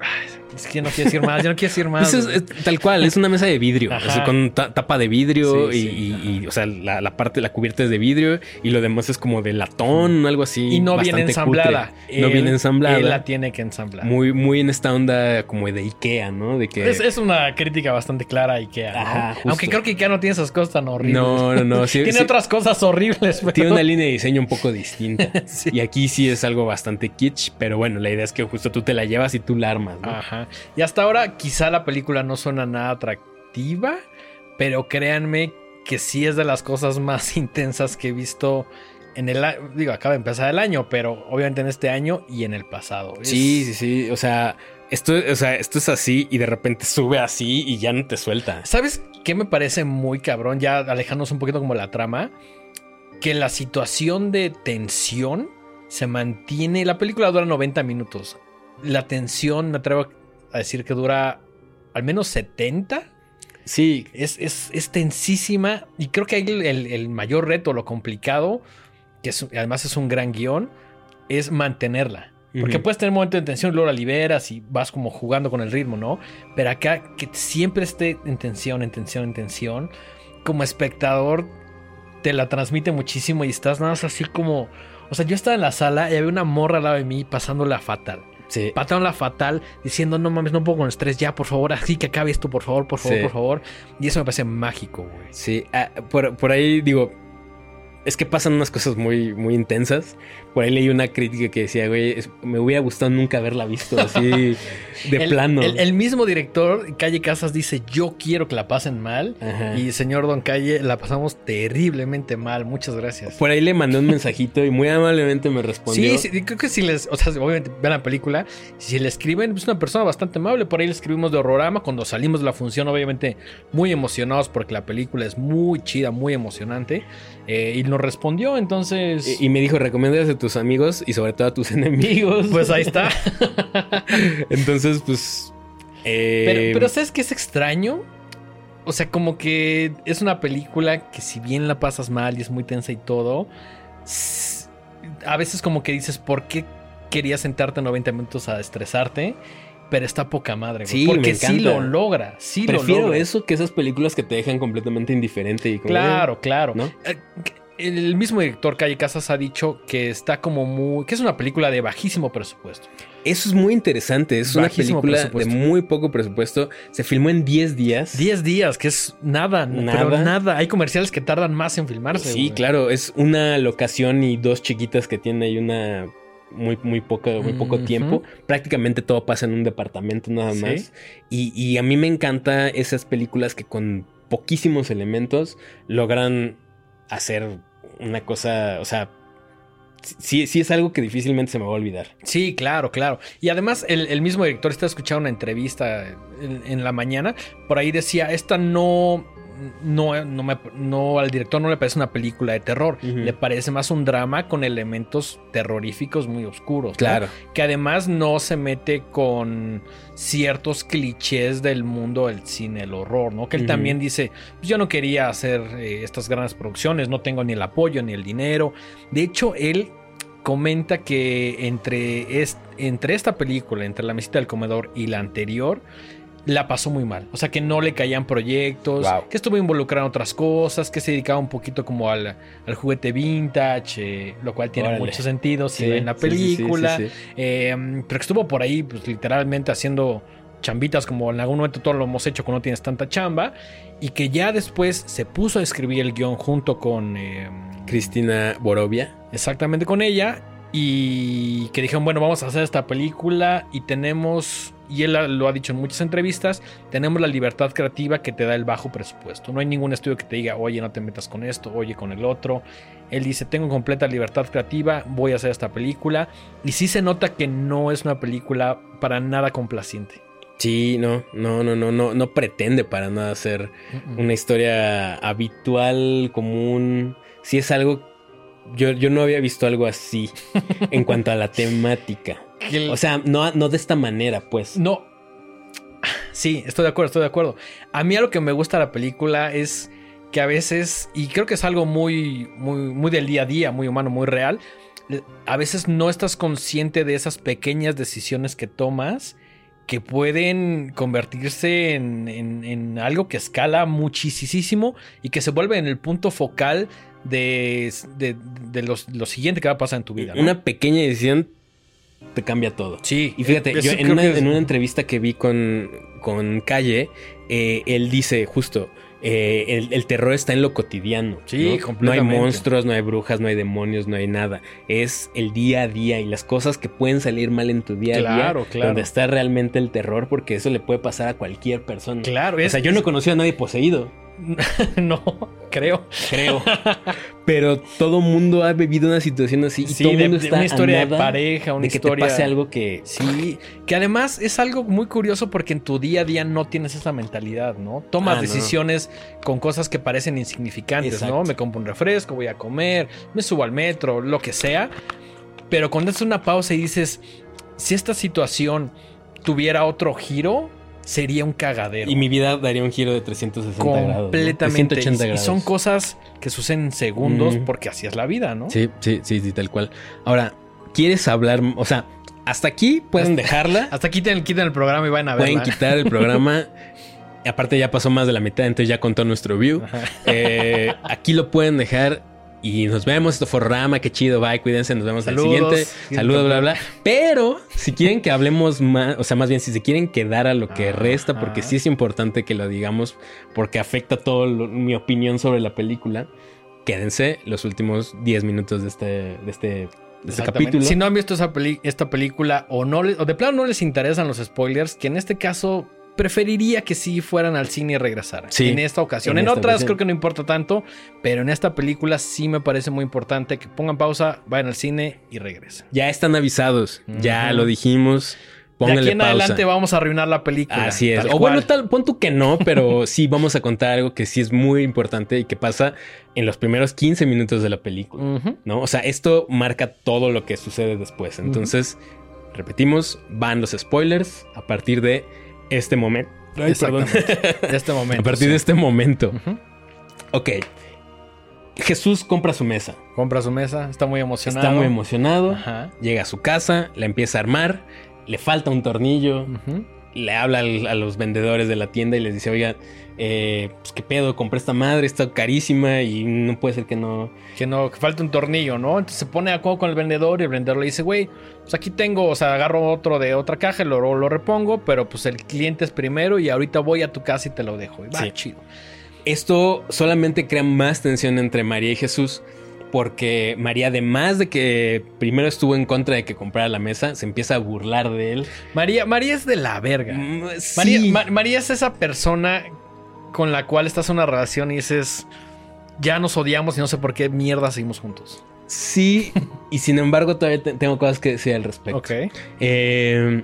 Ay, es que no quiero decir más, yo no quiero decir más. Es, es tal cual, es una mesa de vidrio, con ta- tapa de vidrio Sí, y, sí, y- ajá. y, o sea, la, la parte, la cubierta es de vidrio y lo demás es como de latón, algo así. y no viene ensamblada. cutre. No Él- viene ensamblada. Él la tiene que ensamblar. Muy, muy en esta onda como de Ikea, ¿no? De que... Es, es una crítica bastante clara a Ikea. ¿no? Ajá. Aunque creo que Ikea no tiene esas cosas tan horribles. no, no, no. sí- tiene otras cosas horribles. Pero... tiene una línea de diseño un poco distinta. Y aquí sí es algo bastante kitsch, pero bueno, la idea es que justo tú te la llevas y tú la armas, ¿no? Ajá. Y hasta ahora quizá la película no suena nada atractiva, pero créanme que sí es de las cosas más intensas que he visto en el digo, acaba de empezar el año, pero obviamente en este año y en el pasado. Es- Sí, sí, sí. O sea, esto, o sea, esto es así y de repente sube así y ya no te suelta. ¿Sabes qué me parece muy cabrón? Ya alejándonos un poquito como la trama, que la situación de tensión se mantiene. La película dura 90 minutos. La tensión, me atrevo a decir que dura al menos 70. Sí, Es, es, es tensísima y creo que ahí el, el- mayor reto, lo complicado, que es- además es un gran guion, es mantenerla. Porque puedes tener un momento de tensión, luego la liberas y vas como jugando con el ritmo, ¿no? Pero acá que siempre esté en tensión, en tensión, en tensión, como espectador te la transmite muchísimo y estás nada más así como... O sea, yo estaba en la sala y había una morra al lado de mí pasándola fatal. Sí. Patándola fatal, diciendo, no mames, no puedo con estrés, ya, por favor, así que acabe esto, por favor, por favor, Sí. por favor. Y eso me parece mágico, güey. Sí, ah, por, por ahí digo, es que pasan unas cosas muy, muy intensas. Por ahí leí una crítica que decía, güey, me hubiera gustado nunca haberla visto así de el, plano. El, el mismo director, Calle Casas, dice: Yo quiero que la pasen mal. Ajá. Y señor Don Calle, la pasamos terriblemente mal. Muchas gracias. Por ahí le mandé un mensajito y muy amablemente me respondió. Sí, sí, creo que si les, o sea, obviamente vean la película, si le escriben, es una persona bastante amable. Por ahí le escribimos de horrorama. Cuando salimos de la función, obviamente muy emocionados porque la película es muy chida, muy emocionante. Eh, y nos respondió, entonces. Y, y me dijo, recomiendas a tus amigos y sobre todo a tus enemigos. pues ahí está. Entonces, pues... eh, Pero, pero ¿sabes qué es extraño? O sea, como que es una película que si bien la pasas mal y es muy tensa y todo, a veces como que dices, ¿por qué querías sentarte 90 minutos a estresarte? Pero está poca madre, güey. Sí, Porque me sí lo logra, sí prefiero lo logra. eso que esas películas que te dejan completamente indiferente y como, Claro, claro. ¿no? Eh, El mismo director Calle Casas ha dicho que está como muy... que es una película de bajísimo presupuesto. Eso es muy interesante. Es una película de muy poco presupuesto. Se filmó en 10 días. 10 días, que es nada, Nada. pero nada. Hay comerciales que tardan más en filmarse. Sí, güey. claro. Es una locación y dos chiquitas que tiene y una muy, muy, poca, muy poco Ujú. tiempo. Prácticamente todo pasa en un departamento nada Sí. más. Y, y a mí me encanta esas películas que con poquísimos elementos logran hacer una cosa, o sea, sí, sí es algo que difícilmente se me va a olvidar. Sí, claro, claro. Y además el, el mismo director está escuchando una entrevista en, en la mañana. Por ahí decía, esta no... No, no, me- no, al director no le parece una película de terror, le parece más un drama con elementos terroríficos muy oscuros. ¿no? Claro. Que además no se mete con ciertos clichés del mundo del cine, el horror, ¿no? Que él también dice, pues yo no quería hacer eh, estas grandes producciones, no tengo ni el apoyo ni el dinero. De hecho, él comenta que entre, est- entre esta película, entre La mesita del comedor y la anterior, la pasó muy mal. O sea, que no le caían proyectos, Wow. que estuvo involucrado en otras cosas, que se dedicaba un poquito como al, al juguete vintage, eh, lo cual tiene Órale. mucho sentido si Sí, la sí, sí, sí, película. Eh, pero que estuvo por ahí, pues literalmente haciendo chambitas como en algún momento todo lo hemos hecho cuando no tienes tanta chamba. Y que ya después se puso a escribir el guion junto con... eh, Cristina Borovia. exactamente con ella. Y que dijeron, bueno, vamos a hacer esta película y tenemos, y él lo ha dicho en muchas entrevistas, tenemos la libertad creativa que te da el bajo presupuesto. No hay ningún estudio que te diga, oye, no te metas con esto, oye, con el otro. Él dice, tengo completa libertad creativa, voy a hacer esta película. Y sí se nota que no es una película para nada complaciente. Sí, no, no, no, no, no, no pretende para nada ser una historia habitual, común. Sí es algo. Yo, yo no había visto algo así en cuanto a la temática. Que O sea, no, no de esta manera, pues. No. Sí, estoy de acuerdo, estoy de acuerdo. A mí a lo que me gusta de la película es que a veces, y creo que es algo muy, muy, muy del día a día, muy humano, muy real, a veces no estás consciente de esas pequeñas decisiones que tomas que pueden convertirse en, en- en algo que escala muchísimo y que se vuelve en el punto focal de, de, de los- lo siguiente que va a pasar en tu vida. ¿no? Una pequeña decisión te cambia todo. sí, Y fíjate, eso yo en una, en entrevista que vi con, con Calle, eh, él dice justo, eh, el, el terror está en lo cotidiano. Sí, ¿no? No hay monstruos, no hay brujas, no hay demonios, no hay nada. Es el día a día y las cosas que pueden salir mal en tu día a Claro, día. claro. Donde está realmente el terror, porque eso le puede pasar a cualquier persona. Claro, O es- sea, yo no conocí a nadie poseído, no, creo. creo. pero todo mundo ha vivido una situación así y Sí, todo el de, mundo de está una historia de pareja, una de que historia. te pase algo que Sí, que además es algo muy curioso porque en tu día a día no tienes esa mentalidad, ¿no? Tomas Ah, no. decisiones con cosas que parecen insignificantes, ¿no? Me compro un refresco, voy a comer, me subo al metro, lo que sea. Pero cuando haces una pausa y dices, si esta situación tuviera otro giro, sería un cagadero. Y mi vida daría un giro de 360 grados. Completamente. 180 Y son cosas que suceden en segundos Mm. porque así es la vida, ¿no? Sí, sí, sí, sí, tal cual. Ahora, ¿quieres hablar? O sea, hasta aquí pueden dejarla. Hasta quiten, quiten el programa y vayan a Pueden verla. quitar el programa. Aparte ya pasó más de la mitad, entonces ya contó nuestro view. Eh, aquí lo pueden dejar y nos vemos. Esto fue Rama, qué chido, bye, cuídense, nos vemos Saludos. al siguiente. Saludos, bla, bla. Pero si quieren que hablemos más, o sea, más bien si se quieren quedar a lo que resta, porque sí es importante que lo digamos, porque afecta todo lo- mi opinión sobre la película, quédense los últimos 10 minutos de este, de este, este capítulo. Si no han visto esa peli- esta película o no les- o de plano no les interesan los spoilers, que en este caso preferiría que sí fueran al cine y regresaran. Sí, en esta ocasión. en En, esta otras ocasión. creo que no importa tanto, pero en esta película sí me parece muy importante que pongan pausa, vayan al cine y regresen. Ya están avisados, ya lo dijimos. de Pónganle aquí en pausa. adelante vamos a arruinar la película. Así es. O cual. bueno, tal, pon tú que no, pero sí vamos a contar algo que sí es muy importante y que pasa en los primeros 15 minutos de la película. ¿No? O sea, esto marca todo lo que sucede después. Entonces, repetimos, van los spoilers a partir de este momento. Ay, perdón. Exactamente. De este momento. a partir sí. de este momento. Ok. Jesús compra su mesa. Compra su mesa, está muy emocionado. Está muy emocionado. Ajá. Llega a su casa, la empieza a armar. Le falta un tornillo. Ujú. Le habla al- a los vendedores de la tienda y les dice, oiga, eh, pues qué pedo, compré esta madre, está carísima y no puede ser que no. Que no, que falta un tornillo, ¿no? Entonces se pone a juego con el vendedor y el vendedor le dice, güey, pues aquí tengo, o sea, agarro otro de otra caja lo, lo repongo, pero pues el cliente es primero y ahorita voy a tu casa y te lo dejo. Y va, Sí. chido. Esto solamente crea más tensión entre María y Jesús porque María, además de que primero estuvo en contra de que comprara la mesa, se empieza a burlar de él. María, María es de la verga. Mm, María. Ma- María es esa persona con la cual estás en una relación y dices, ya nos odiamos y no sé por qué mierda seguimos juntos. Sí, y sin embargo todavía te- tengo cosas que decir al respecto. Ok. Eh,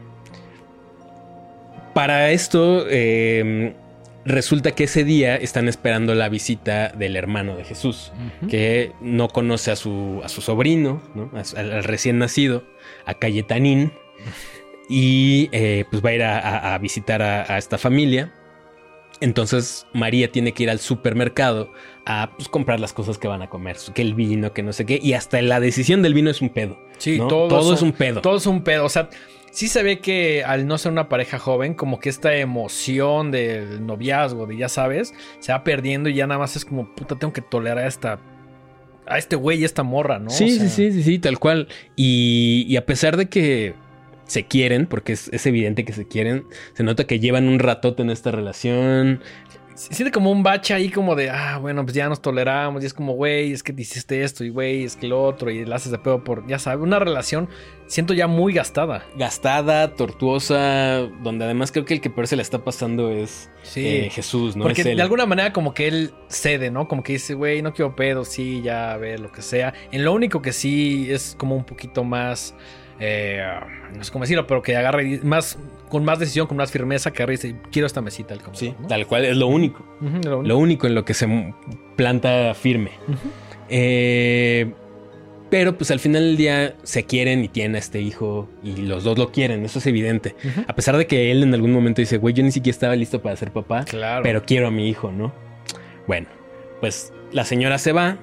para esto, eh, resulta que ese día están esperando la visita del hermano de Jesús, que no conoce a su, a su sobrino, ¿no? A su- al, al recién nacido, a Cayetanín, y eh, pues va a ir a, a- a visitar a, esta familia. Entonces María tiene que ir al supermercado a pues, comprar las cosas que van a comer, que el vino, que no sé qué, y hasta la decisión del vino es un pedo. Sí, ¿no? todo, todo es un pedo. Todo es un pedo. O sea, sí se ve que al no ser una pareja joven, como que esta emoción del noviazgo, de ya sabes, se va perdiendo y ya nada más es como, puta, tengo que tolerar a esta. A este güey y esta morra, ¿no? Sí, O sea, sí, sí, sí, sí, tal cual. Y, y a pesar de que se quieren, porque es, es evidente que se quieren, se nota que llevan un ratote en esta relación. Se siente como un bache ahí, como de, ah, bueno, pues ya nos toleramos. Y es como, güey, es que te hiciste esto, y güey, es que lo otro, y la haces de pedo por, ya sabes, una relación, siento ya muy gastada. Gastada, tortuosa, donde además creo que el que peor se le está pasando es Sí. eh, Jesús, ¿no? Porque Es él. de alguna manera como que él cede, ¿no? Como que dice, güey, no quiero pedo, sí, ya, a ver, lo que sea. En lo único que sí es como un poquito más, eh, no sé cómo decirlo, pero que agarre más, con más decisión, con más firmeza, que agarre y dice, quiero esta mesita del comedor, Sí, ¿no? tal cual, es lo único. Lo único. Lo único en lo que se planta firme. Eh, pero pues al final del día se quieren y tienen a este hijo y los dos lo quieren, eso es evidente. A pesar de que él en algún momento dice, güey, yo ni siquiera estaba listo para ser papá, Claro. pero quiero a mi hijo, ¿no? Bueno, pues la señora se va,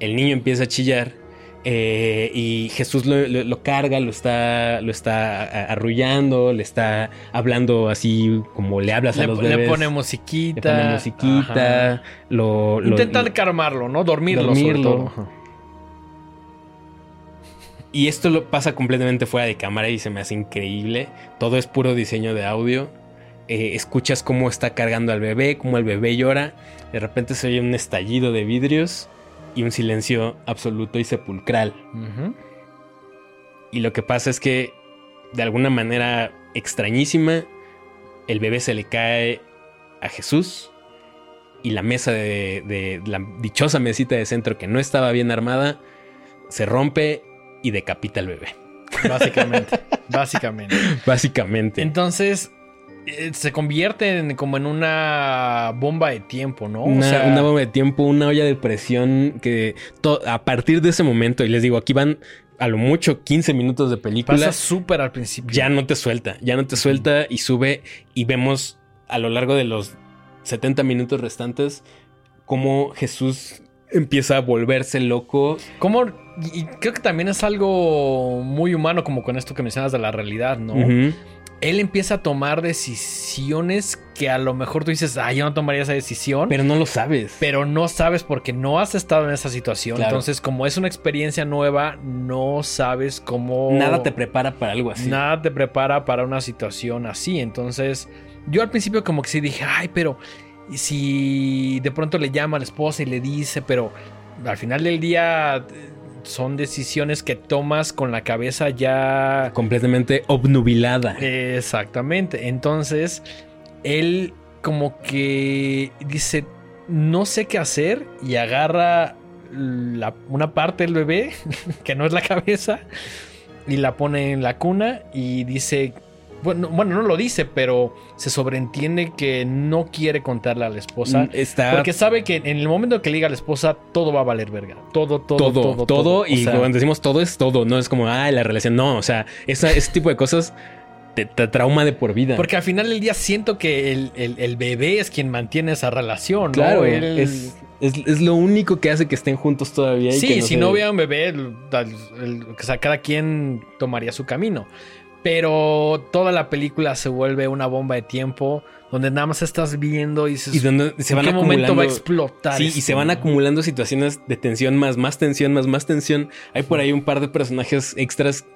el niño empieza a chillar eh, y Jesús lo, lo- lo carga, lo está, lo está arrullando, le está hablando así como le hablas a le, los le bebés. pone musiquita. Le pone musiquita, lo, lo- calmarlo, ¿no? Dormirlo, Dormirlo. sobre todo. Y esto lo pasa completamente fuera de cámara y se me hace increíble. Todo es puro diseño de audio. Eh, escuchas cómo está cargando al bebé, cómo el bebé llora. De repente se oye un estallido de vidrios y un silencio absoluto y sepulcral. Y lo que pasa es que, de alguna manera extrañísima, el bebé se le cae a Jesús y la mesa de, de- la dichosa mesita de centro que no estaba bien armada se rompe y decapita al bebé. Básicamente. básicamente. Básicamente. Entonces, eh, se convierte en, como en una bomba de tiempo, ¿no? Una, o sea, una bomba de tiempo, una olla de presión que a partir de ese momento, y les digo, aquí van a lo mucho 15 minutos de película. pasa súper al principio. ya no te suelta, ya no te suelta y sube y vemos a lo largo de los 70 minutos restantes cómo Jesús empieza a volverse loco. ¿Cómo? Y creo que también es algo muy humano, como con esto que mencionas de la realidad, ¿no? Él empieza a tomar decisiones que a lo mejor tú dices, ah, yo no tomaría esa decisión. Pero no lo sabes. pero no sabes porque no has estado en esa situación. Claro. Entonces, como es una experiencia nueva, no sabes cómo. Nada te prepara para algo así. Nada te prepara para una situación así. Entonces, yo al principio, como que sí dije, ay, pero. ¿y si de pronto le llama a la esposa y le dice, pero al final del día son decisiones que tomas con la cabeza ya Completamente obnubilada. Exactamente. Entonces, él como que dice, no sé qué hacer y agarra la- una parte del bebé, que no es la cabeza, y la pone en la cuna y dice, bueno, bueno, no lo dice, pero se sobreentiende que no quiere contarle a la esposa. Mm, Está Porque sabe que en el momento que le diga a la esposa, todo va a valer verga. Todo, todo, todo, todo. todo, y O sea, cuando decimos todo es todo, no es como, ah, la relación, no, o sea, esa- ese tipo de cosas te, te trauma de por vida. Porque al final del día siento que el, el- el bebé es quien mantiene esa relación, ¿no? claro, Él- es, es, es lo único que hace que estén juntos todavía. y sí, que si se- no hubiera un bebé, el- o sea, cada quien tomaría su camino. Pero toda la película se vuelve una bomba de tiempo donde nada más estás viendo y dices, Y donde se ¿en van qué momento va a explotar? Sí, y se van acumulando situaciones de tensión más, más tensión, más, más tensión. Hay por ahí un par de personajes extras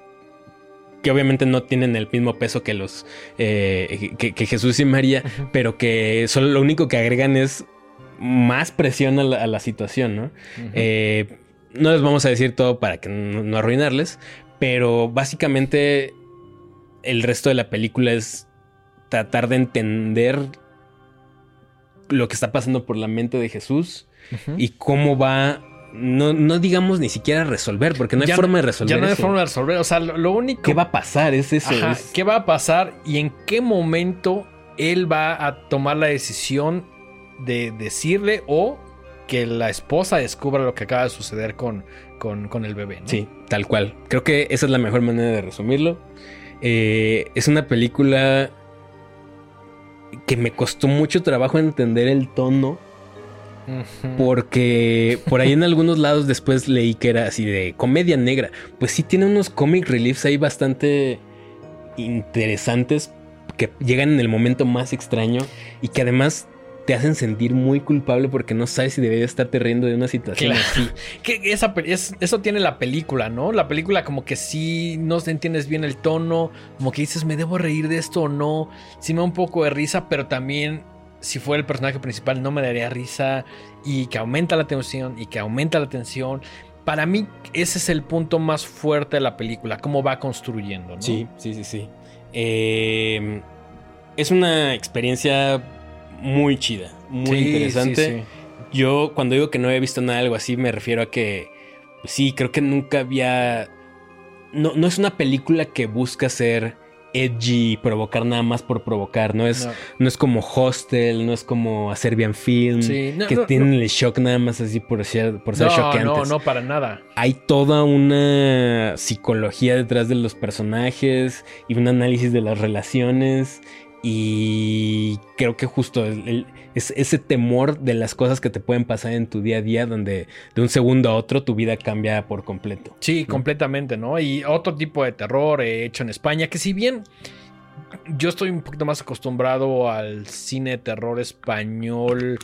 que obviamente no tienen el mismo peso que los eh, que, que Jesús y María, pero que solo lo único que agregan es más presión a la, a la situación, ¿no? Eh, no les vamos a decir todo para que no, no arruinarles, pero básicamente el resto de la película es tratar de entender lo que está pasando por la mente de Jesús y cómo va, no, no digamos ni siquiera resolver, porque no hay Ya forma de resolver. ya no hay eso. forma de resolver. O sea, lo, lo único. ¿Qué va a pasar? Es eso. Ajá, es- ¿Qué va a pasar y en qué momento él va a tomar la decisión de decirle o que la esposa descubra lo que acaba de suceder con, con, con el bebé? ¿no? Sí, tal cual. Creo que esa es la mejor manera de resumirlo. Eh, es una película que me costó mucho trabajo entender el tono. Porque por ahí en algunos lados después leí que era así de comedia negra. Pues sí tiene unos comic reliefs ahí bastante interesantes que llegan en el momento más extraño y que además te hacen sentir muy culpable porque no sabes si deberías estarte riendo de una situación Claro. así. Que esa es- eso tiene la película, ¿no? La película como que sí no entiendes bien el tono, como que dices, ¿me debo reír de esto o no? Sí me da un poco de risa, pero también si fuera el personaje principal no me daría risa y que aumenta la tensión y que aumenta la tensión. Para mí ese es el punto más fuerte de la película, cómo va construyendo, ¿no? Sí, sí, sí, sí. Eh, es una experiencia muy chida, muy Sí, interesante. sí, sí. Yo cuando digo que no había visto nada algo así me refiero a que pues sí, creo que nunca había... No, no es una película que busca ser edgy y provocar nada más por provocar, no es, No. no es como Hostel, no es como a Serbian Film, Sí, no, que no, tienen el shock nada más así por ser, por ser no, no, para nada. hay toda una psicología detrás de los personajes y un análisis de las relaciones y creo que justo el- el- es ese temor de las cosas que te pueden pasar en tu día a día donde de un segundo a otro tu vida cambia por completo. Sí, completamente, ¿no? Y otro tipo de terror hecho en España, que si bien yo estoy un poquito más acostumbrado al cine de terror español,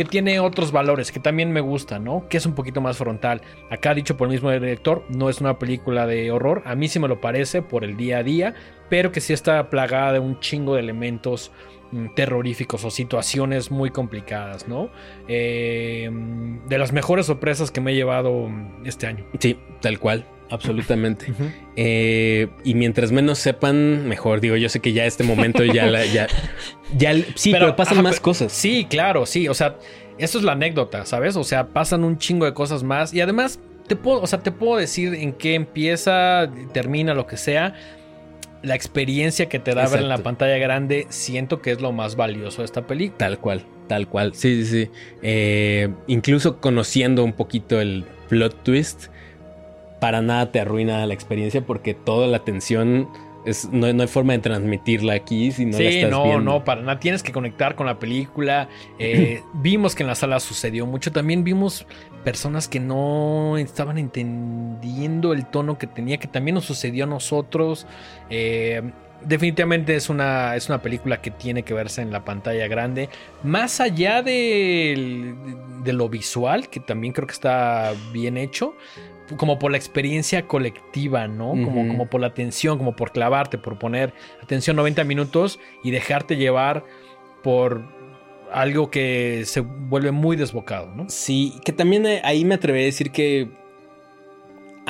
que tiene otros valores, que también me gusta, ¿no? Que es un poquito más frontal. Acá dicho por el mismo director, no es una película de horror, a mí sí me lo parece por el día a día, pero que sí está plagada de un chingo de elementos mm, terroríficos o situaciones muy complicadas, ¿no? Eh, de las mejores sorpresas que me he llevado mm, este año. Sí, tal cual, absolutamente. Eh, y mientras menos sepan, mejor. Digo, yo sé que ya este momento ya la, ya, ya, sí, pero, pasan ajá, más pero- cosas. Sí, claro, sí. O sea, eso es la anécdota, ¿sabes? O sea, pasan un chingo de cosas más. Y además, te puedo, o sea, te puedo decir en qué empieza, termina, lo que sea. La experiencia que te da ver en la pantalla grande, siento que es lo más valioso de esta película. Tal cual, tal cual. Sí, sí, sí. Eh, incluso conociendo un poquito el plot twist, para nada te arruina la experiencia porque toda la tensión Es, no, no hay forma de transmitirla aquí si no la Sí, estás no, viendo. no, para nada. Tienes que conectar con la película. Eh, vimos que en la sala sucedió mucho. También vimos personas que no estaban entendiendo el tono que tenía, que también nos sucedió a nosotros. Eh, definitivamente es una, es una película que tiene que verse en la pantalla grande. Más allá del- de lo visual, que también creo que está bien hecho. Como por la experiencia colectiva, ¿no? Como, como por la atención, como por clavarte, por poner atención 90 minutos y dejarte llevar por algo que se vuelve muy desbocado, ¿no? Sí, que también eh, ahí me atrevería a decir que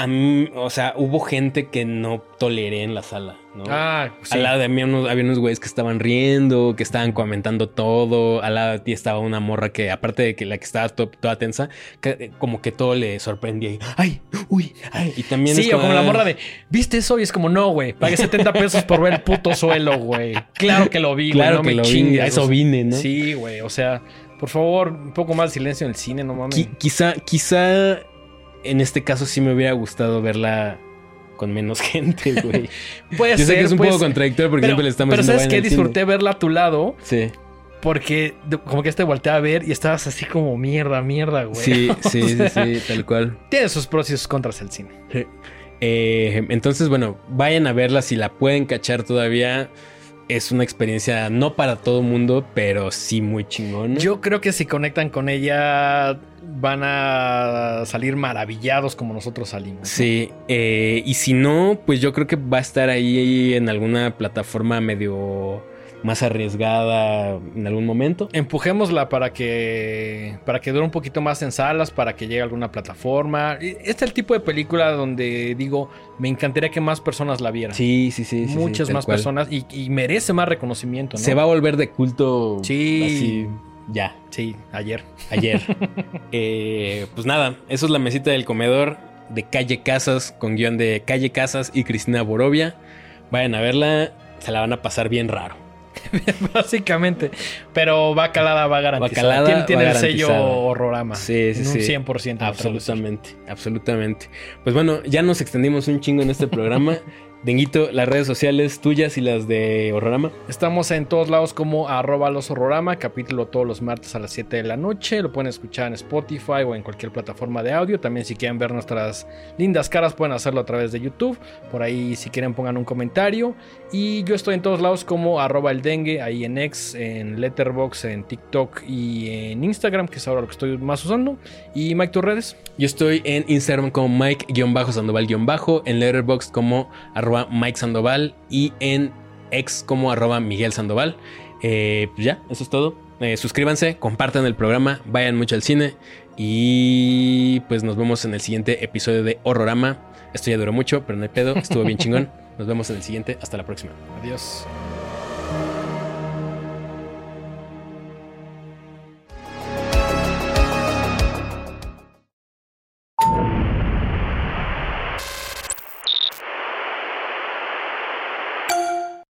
a mí, o sea, hubo gente que no toleré en la sala, ¿no? Ah, sí. Al lado de mí unos- había unos güeyes que estaban riendo, que estaban comentando todo. Al lado de ti estaba una morra que, aparte de que la que estaba to- toda tensa, que, eh, como que todo le sorprendía. Y, ay, uy, ay. Y también Sí, es o como la morra de, ¿viste eso? Y es como, no, güey, pagué 70 pesos por ver el puto suelo, güey. Claro que lo vi, güey, Claro no que me lo vi, a eso vine, ¿no? Sí, güey, o sea, por favor, un poco más de silencio en el cine, no mames. Qui- quizá, quizá en este caso sí me hubiera gustado verla con menos gente, güey. Puede Yo sé ser, que es un poco ser. contradictorio porque Pero, siempre le estamos pero ¿sabes "Vayan qué? al cine". Disfruté verla a tu lado Sí, porque como que este volteaba a ver y estabas así como mierda, mierda, güey. sí, sí, sí, sí, tal cual. Tiene sus pros y sus contras el cine. Eh, entonces, bueno, vayan a verla si la pueden cachar todavía. Es una experiencia no para todo mundo, pero sí muy chingón. Yo creo que si conectan con ella van a salir maravillados como nosotros salimos. Sí, eh, y si no, pues yo creo que va a estar ahí en alguna plataforma medio más arriesgada en algún momento. Empujémosla para que para que dure un poquito más en salas, para que llegue a alguna plataforma. Y Este es el tipo de película donde digo, me encantaría que más personas la vieran. Sí, sí, sí. Muchas más cual. personas y, y merece más reconocimiento. ¿no? Se va a volver de culto. Sí. Así, ya, Sí, ayer. ayer. Eh, pues nada, eso es la mesita del comedor de Calle Casas, con guion de Calle Casas y Cristina Borovia. Vayan a verla, se la van a pasar bien raro. Básicamente. Pero va calada, va garantizada. calada, tiene tiene va el sello horrorama. Sí, sí, en un sí. 100%. me atrevo a decir. Absolutamente, absolutamente. Pues bueno, ya nos extendimos un chingo en este programa. Denguito, las redes sociales tuyas y las de Horrorama. Estamos en todos lados como arroba los horrorama, capítulo todos los martes a las 7 de la noche. Lo pueden escuchar en Spotify o en cualquier plataforma de audio. También si quieren ver nuestras lindas caras pueden hacerlo a través de YouTube. Por ahí si quieren pongan un comentario. Y yo estoy en todos lados como arroba el dengue, ahí en X, en Letterbox, en TikTok y en Instagram, que es ahora lo que estoy más usando. Y Mike, tus redes. Yo estoy en Instagram como Mike-Sandoval- en Letterboxd como arroba Mike Sandoval y en X como arroba Miguel Sandoval. Eh, pues ya, eso es todo. Eh, suscríbanse, compartan el programa, vayan mucho al cine y pues nos vemos en el siguiente episodio de Horrorama. Esto ya duró mucho, pero no hay pedo, estuvo bien chingón. Nos vemos en el siguiente, hasta la próxima. Adiós.